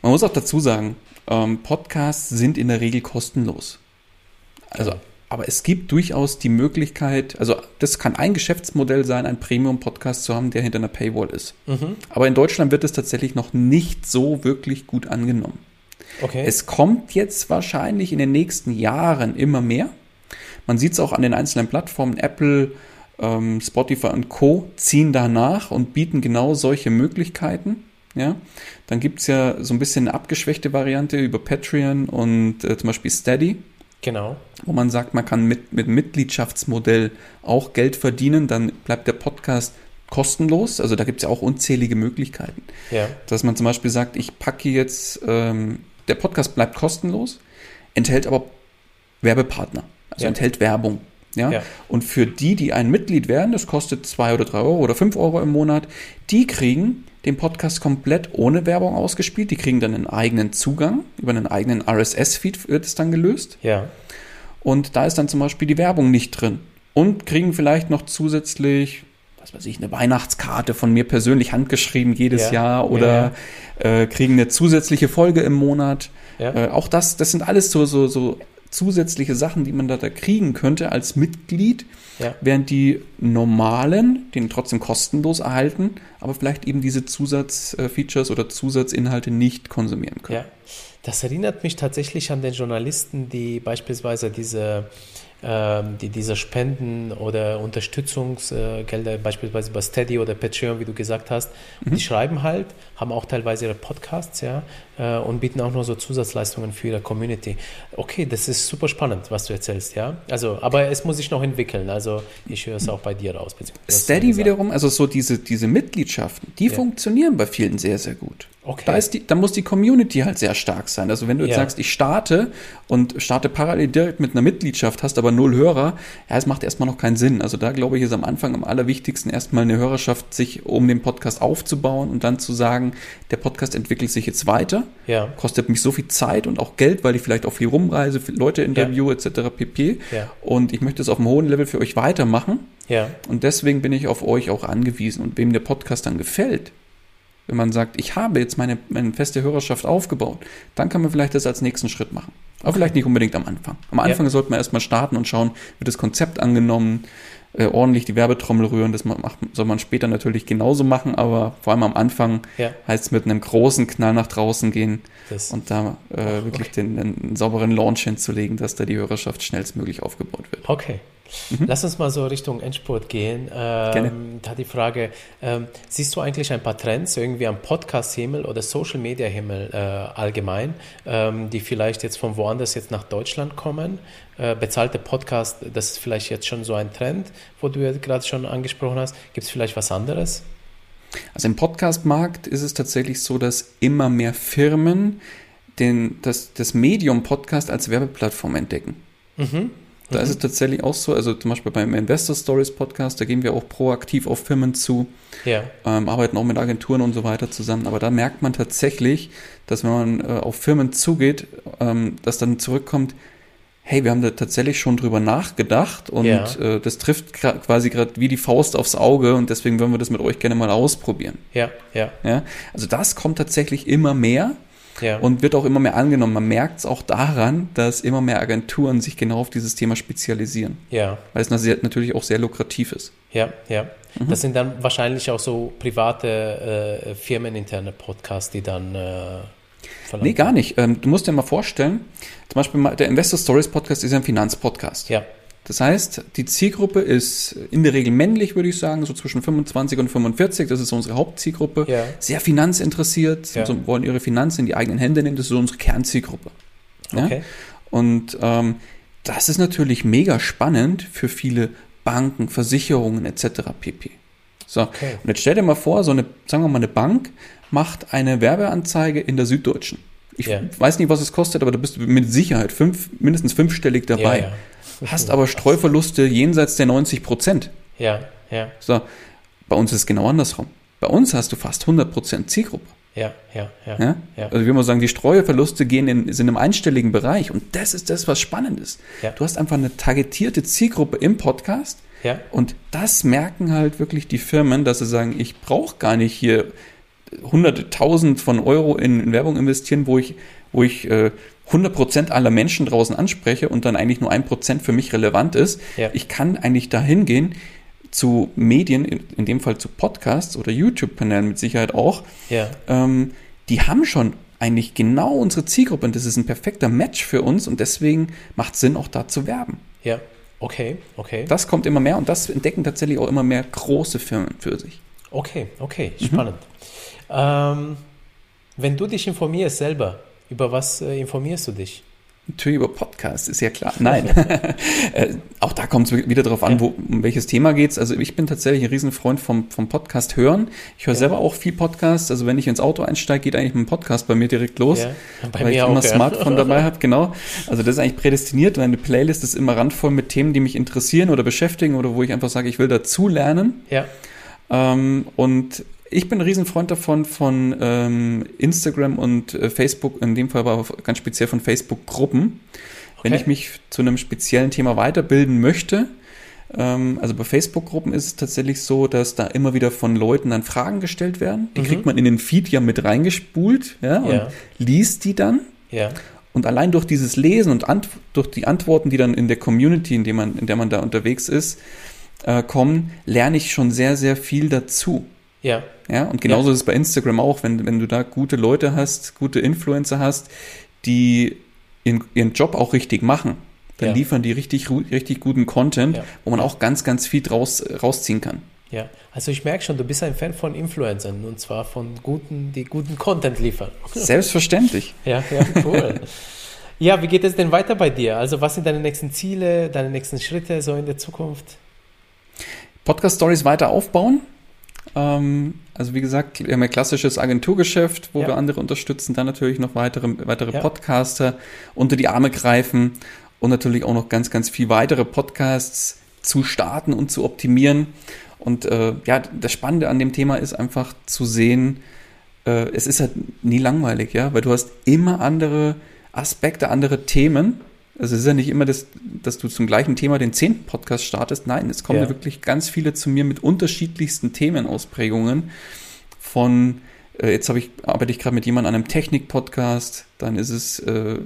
man muss auch dazu sagen, ähm, Podcasts sind in der Regel kostenlos. Also, aber es gibt durchaus die Möglichkeit, also das kann ein Geschäftsmodell sein, einen Premium-Podcast zu haben, der hinter einer Paywall ist. Mhm. Aber in Deutschland wird es tatsächlich noch nicht so wirklich gut angenommen. Okay. Es kommt jetzt wahrscheinlich in den nächsten Jahren immer mehr. Man sieht es auch an den einzelnen Plattformen. Apple, ähm, Spotify und Co. ziehen danach und bieten genau solche Möglichkeiten. Ja, dann gibt es ja so ein bisschen eine abgeschwächte Variante über Patreon und äh, zum Beispiel Steady, genau. wo man sagt, man kann mit, mit Mitgliedschaftsmodell auch Geld verdienen, dann bleibt der Podcast kostenlos. Also da gibt es ja auch unzählige Möglichkeiten Ja. dass man zum Beispiel sagt, ich packe jetzt, ähm, der Podcast bleibt kostenlos, enthält aber Werbepartner, also Ja. enthält Werbung. Ja? Ja. Und für die, die ein Mitglied werden, das kostet zwei oder drei Euro oder fünf Euro im Monat, die kriegen den Podcast komplett ohne Werbung ausgespielt. Die kriegen dann einen eigenen Zugang. Über einen eigenen RSS-Feed wird es dann gelöst. Ja. Und da ist dann zum Beispiel die Werbung nicht drin. Und kriegen vielleicht noch zusätzlich, was weiß ich, eine Weihnachtskarte von mir persönlich handgeschrieben jedes Ja. Jahr oder Äh, kriegen eine zusätzliche Folge im Monat. Ja. Äh, auch das, das sind alles so, so, so zusätzliche Sachen, die man da, da kriegen könnte als Mitglied, Ja. während die normalen den trotzdem kostenlos erhalten, aber vielleicht eben diese Zusatzfeatures oder Zusatzinhalte nicht konsumieren können. Ja, das erinnert mich tatsächlich an den Journalisten, die beispielsweise diese, die diese Spenden oder Unterstützungsgelder, beispielsweise bei Steady oder Patreon, wie du gesagt hast, die schreiben halt, haben auch teilweise ihre Podcasts, ja, äh, und bieten auch nur so Zusatzleistungen für ihre Community. Okay, das ist super spannend, was du erzählst, ja. Also, aber es muss sich noch entwickeln. Also ich höre es auch bei dir raus. Steady wiederum, also so diese, diese Mitgliedschaften, die funktionieren bei vielen sehr, sehr gut. Okay. Da, ist die, da muss die Community halt sehr stark sein. Also wenn du jetzt Ja. sagst, ich starte und starte parallel direkt mit einer Mitgliedschaft, hast aber null Hörer, ja, es macht erstmal noch keinen Sinn. Also da glaube ich, ist am Anfang am allerwichtigsten erstmal eine Hörerschaft sich um den Podcast aufzubauen und dann zu sagen, der Podcast entwickelt sich jetzt weiter, Ja. kostet mich so viel Zeit und auch Geld, weil ich vielleicht auch viel rumreise, Leute interview etc. pp. Ja. Und ich möchte es auf einem hohen Level für euch weitermachen. Ja. Und deswegen bin ich auf euch auch angewiesen. Und wem der Podcast dann gefällt, wenn man sagt, ich habe jetzt meine, meine feste Hörerschaft aufgebaut, dann kann man vielleicht das als nächsten Schritt machen. Aber vielleicht nicht unbedingt am Anfang. Am Ja. Anfang sollte man erstmal starten und schauen, wird das Konzept angenommen, äh, ordentlich die Werbetrommel rühren. Das macht, soll man später natürlich genauso machen, aber vor allem am Anfang Ja. heißt es mit einem großen Knall nach draußen gehen Das- und da äh, wirklich den, einen sauberen Launch hinzulegen, dass da die Hörerschaft schnellstmöglich aufgebaut wird. Okay. Lass uns mal so Richtung Endspurt gehen. Ähm, Mhm. Gerne. Da die Frage, ähm, siehst du eigentlich ein paar Trends irgendwie am Podcast-Himmel oder Social-Media-Himmel äh, allgemein, ähm, die vielleicht jetzt von woanders jetzt nach Deutschland kommen? Äh, bezahlte Podcast, das ist vielleicht jetzt schon so ein Trend, wo du ja gerade schon angesprochen hast. Gibt es vielleicht was anderes? Also im Podcast-Markt ist es tatsächlich so, dass immer mehr Firmen den, das, das Medium Podcast als Werbeplattform entdecken. Da ist es tatsächlich auch so, also zum Beispiel beim Investor Stories Podcast, da gehen wir auch proaktiv auf Firmen zu, Ja, ähm, arbeiten auch mit Agenturen und so weiter zusammen. Aber da merkt man tatsächlich, dass wenn man äh, auf Firmen zugeht, ähm, dass dann zurückkommt, hey, wir haben da tatsächlich schon drüber nachgedacht und Ja. äh, das trifft quasi gerade wie die Faust aufs Auge und deswegen würden wir das mit euch gerne mal ausprobieren. ja, ja, Ja? Also das kommt tatsächlich immer mehr ja. und wird auch immer mehr angenommen. Man merkt es auch daran, dass immer mehr Agenturen sich genau auf dieses Thema spezialisieren, ja. weil es natürlich auch sehr lukrativ ist. Ja, ja. Mhm. Das sind dann wahrscheinlich auch so private äh, firmeninterne Podcasts, die dann äh, verlangt Nee, gar nicht. Ähm, du musst dir mal vorstellen, zum Beispiel der Investor Stories Podcast ist ja ein Finanzpodcast. Ja, Das heißt, die Zielgruppe ist in der Regel männlich, würde ich sagen, so zwischen 25 und 45. Das ist so unsere Hauptzielgruppe. Ja. Sehr finanzinteressiert, Ja. also wollen ihre Finanzen in die eigenen Hände nehmen. Das ist so unsere Kernzielgruppe. Ja? okay. Und ähm, das ist natürlich mega spannend für viele Banken, Versicherungen etc. pp. So, Okay. und jetzt stell dir mal vor, so eine, sagen wir mal, eine Bank macht eine Werbeanzeige in der Süddeutschen. Ich Ja. weiß nicht, was es kostet, aber da bist du mit Sicherheit fünf, mindestens fünfstellig dabei. Ja, ja. Hast aber Streuverluste jenseits der 90 Prozent. Ja, ja, So, bei uns ist es genau andersrum. Bei uns hast du fast 100 Prozent Zielgruppe. ja, ja, ja. Ja? Ja. Also wir mal sagen, die Streuverluste gehen in, sind im einstelligen Bereich und das ist das, was spannend ist. Ja. Du hast einfach eine targetierte Zielgruppe im Podcast Ja. und das merken halt wirklich die Firmen, dass sie sagen, ich brauche gar nicht hier hunderte tausend von Euro in, in Werbung investieren, wo ich, wo ich äh, 100% aller Menschen draußen anspreche und dann eigentlich nur ein Prozent für mich relevant ist. Ja. Ich kann eigentlich dahin gehen zu Medien, in, dem Fall zu Podcasts oder YouTube-Kanälen mit Sicherheit auch, Ja, ähm, die haben schon eigentlich genau unsere Zielgruppe und das ist ein perfekter Match für uns und deswegen macht Sinn, auch da zu werben. ja. Okay, okay. Das kommt immer mehr und das entdecken tatsächlich auch immer mehr große Firmen für sich. Okay, okay, Mhm. spannend. Ähm, wenn du dich informierst selber, über was äh, informierst du dich? Natürlich über Podcasts, ist ja klar. Nein. äh, auch da kommt es wieder darauf an, wo, um welches Thema geht's. Also ich bin tatsächlich ein Riesenfreund vom, vom Podcast hören. Ich höre selber auch viel Podcasts. Also wenn ich ins Auto einsteige, geht eigentlich mein Podcast bei mir direkt los. Ja, bei weil ich auch, immer ja. Smartphone dabei habe, genau. Also das ist eigentlich prädestiniert. Meine Playlist ist immer randvoll mit Themen, die mich interessieren oder beschäftigen oder wo ich einfach sage, ich will dazu lernen. Ja, Ähm, und ich bin ein Riesenfreund davon, von ähm, Instagram und äh, Facebook, in dem Fall aber ganz speziell von Facebook-Gruppen. Wenn Okay. ich mich zu einem speziellen Thema weiterbilden möchte, ähm, also bei Facebook-Gruppen ist es tatsächlich so, dass da immer wieder von Leuten dann Fragen gestellt werden. Die kriegt man in den Feed ja mit reingespult ja, und Mhm. Ja. liest die dann. ja, Und allein durch dieses Lesen und ant durch die Antworten, die dann in der Community, in, man, in der man da unterwegs ist, äh, kommen, lerne ich schon sehr, sehr viel dazu. Ja, Ja, und genauso ist es bei Instagram auch, wenn, wenn du da gute Leute hast, gute Influencer hast, die ihren, ihren Job auch richtig machen, dann Ja. liefern die richtig, richtig guten Content, Ja. wo man auch ganz, ganz viel draus, rausziehen kann. ja. Also ich merke schon, du bist ein Fan von Influencern und zwar von guten, die guten Content liefern. Selbstverständlich. Ja, ja, cool. ja, wie geht es denn weiter bei dir? Also was sind deine nächsten Ziele, deine nächsten Schritte so in der Zukunft? Podcast-Stories weiter aufbauen. Ähm, also wie gesagt, wir haben ein klassisches Agenturgeschäft, wo Ja. wir andere unterstützen, dann natürlich noch weitere, weitere Ja. Podcaster unter die Arme greifen und natürlich auch noch ganz, ganz viel weitere Podcasts zu starten und zu optimieren. Und äh, ja, das Spannende an dem Thema ist einfach zu sehen, äh, es ist halt nie langweilig, ja, weil du hast immer andere Aspekte, andere Themen. Also es ist ja nicht immer, das, dass du zum gleichen Thema den zehnten Podcast startest. Nein, es kommen Ja. wirklich ganz viele zu mir mit unterschiedlichsten Themenausprägungen. Von äh, jetzt habe ich arbeite ich gerade mit jemandem an einem Technik-Podcast, dann ist es äh,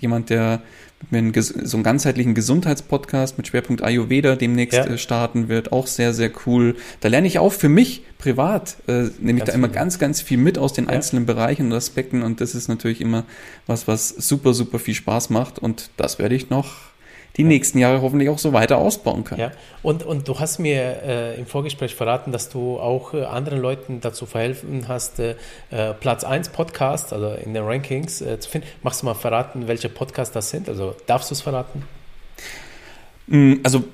jemand, der mit mir so einen ganzheitlichen Gesundheitspodcast mit Schwerpunkt Ayurveda demnächst ja. Äh, starten wird. Auch sehr, sehr cool. Da lerne ich auch für mich privat, äh, nehme ich da immer ganz, ganz viel mit aus den ja. einzelnen Bereichen und Aspekten. Und das ist natürlich immer was, was super, super viel Spaß macht. Und das werde ich noch die nächsten Jahre hoffentlich auch so weiter ausbauen können. Ja, und, und du hast mir äh, im Vorgespräch verraten, dass du auch äh, anderen Leuten dazu verhelfen hast, äh, äh Platz 1 Podcast, also in den Rankings äh, zu finden. Magst du mal verraten, welche Podcasts das sind? Also darfst du es verraten? Mm, also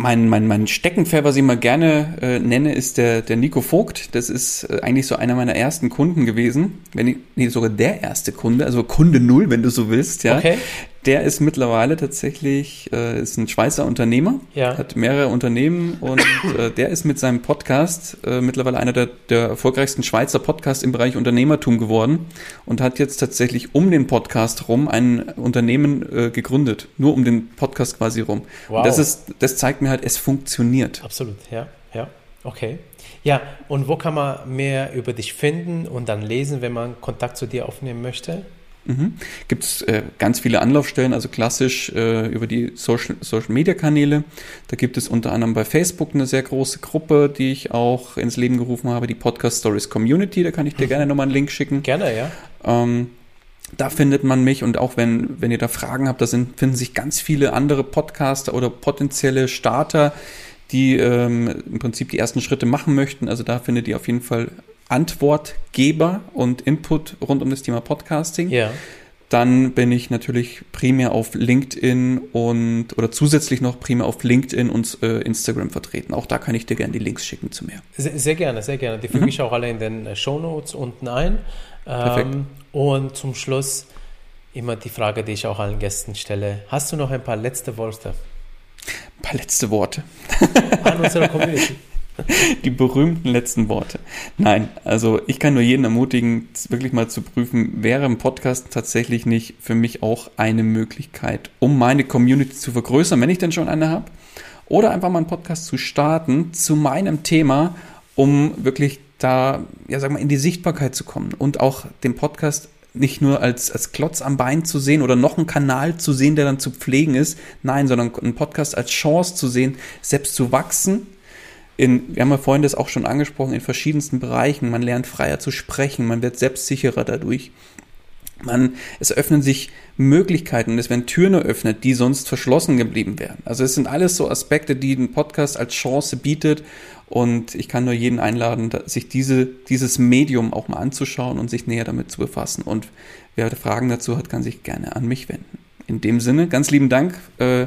mein, mein, mein Steckenpferd, was ich mal gerne äh, nenne, ist der, der Nico Vogt. Das ist äh, eigentlich so einer meiner ersten Kunden gewesen. Wenn nicht, nee, sogar der erste Kunde, also Kunde Null, wenn du so willst, ja. Okay der ist mittlerweile tatsächlich, äh, ist ein Schweizer Unternehmer, ja. hat mehrere Unternehmen und äh, der ist mit seinem Podcast äh, mittlerweile einer der, der erfolgreichsten Schweizer Podcasts im Bereich Unternehmertum geworden und hat jetzt tatsächlich um den Podcast rum ein Unternehmen äh, gegründet, nur um den Podcast quasi rum. Wow. Und das ist, das zeigt mir halt, es funktioniert. Absolut, ja, ja, okay. Ja, und wo kann man mehr über dich finden und dann lesen, wenn man Kontakt zu dir aufnehmen möchte? Mhm. Gibt es äh, ganz viele Anlaufstellen, also klassisch äh, über die Social, Social Media Kanäle. Da gibt es unter anderem bei Facebook eine sehr große Gruppe, die ich auch ins Leben gerufen habe, die Podcast Stories Community. Da kann ich dir mhm. gerne nochmal einen Link schicken. Gerne, ja. Ähm, da findet man mich und auch wenn, wenn ihr da Fragen habt, da sind, finden sich ganz viele andere Podcaster oder potenzielle Starter, die ähm, im Prinzip die ersten Schritte machen möchten. Also da findet ihr auf jeden Fall Antwortgeber und Input rund um das Thema Podcasting. Ja. Dann bin ich natürlich primär auf LinkedIn und oder zusätzlich noch primär auf LinkedIn und äh, Instagram vertreten. Auch da kann ich dir gerne die Links schicken zu mir. Sehr, sehr gerne, sehr gerne. Die füge mhm. ich auch alle in den äh, Show Notes unten ein. Perfekt. Ähm, und zum Schluss immer die Frage, die ich auch allen Gästen stelle. Hast du noch ein paar letzte Worte? Ein paar letzte Worte. An unsere Community. Die berühmten letzten Worte. Nein, also ich kann nur jeden ermutigen, wirklich mal zu prüfen, wäre ein Podcast tatsächlich nicht für mich auch eine Möglichkeit, um meine Community zu vergrößern, wenn ich denn schon eine habe, oder einfach mal einen Podcast zu starten zu meinem Thema, um wirklich da, ja, sag mal, in die Sichtbarkeit zu kommen und auch den Podcast nicht nur als, als Klotz am Bein zu sehen oder noch einen Kanal zu sehen, der dann zu pflegen ist. Nein, sondern einen Podcast als Chance zu sehen, selbst zu wachsen, in, wir haben ja vorhin das auch schon angesprochen, in verschiedensten Bereichen. Man lernt freier zu sprechen, man wird selbstsicherer dadurch. Man, es öffnen sich Möglichkeiten es werden Türen eröffnet, die sonst verschlossen geblieben wären. Also es sind alles so Aspekte, die ein Podcast als Chance bietet und ich kann nur jeden einladen, sich diese, dieses Medium auch mal anzuschauen und sich näher damit zu befassen. Und wer Fragen dazu hat, kann sich gerne an mich wenden. In dem Sinne, ganz lieben Dank. Äh,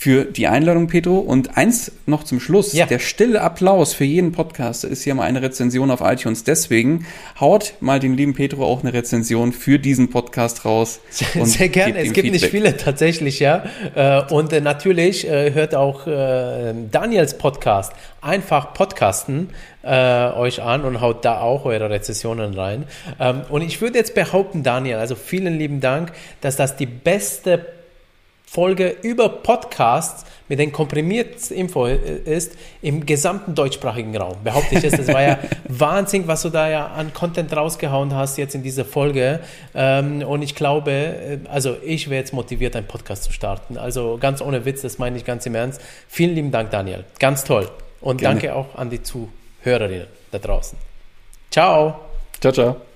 für die Einladung, Pedro. Und eins noch zum Schluss. Ja. Der stille Applaus für jeden Podcast ist hier mal eine Rezension auf iTunes. Deswegen haut mal dem lieben Pedro auch eine Rezension für diesen Podcast raus. Sehr gerne. Es gibt Feedback. nicht viele tatsächlich, ja. Äh, und äh, natürlich äh, hört auch Daniels Podcast einfach Podcasten euch an und haut da auch eure Rezensionen rein. Ähm, und ich würde jetzt behaupten, Daniel, also vielen lieben Dank, dass das die beste Folge über Podcasts mit den komprimierten Info ist im gesamten deutschsprachigen Raum. Behaupte ich es. Das war ja Wahnsinn, was du da ja an Content rausgehauen hast jetzt in dieser Folge. Ähm, und ich glaube, äh, also ich wäre jetzt motiviert, einen Podcast zu starten. Also ganz ohne Witz, das meine ich ganz im Ernst. Vielen lieben Dank, Daniel. Ganz toll. Und Gerne. danke auch an die Zuhörerinnen da draußen. Ciao. Ciao, ciao.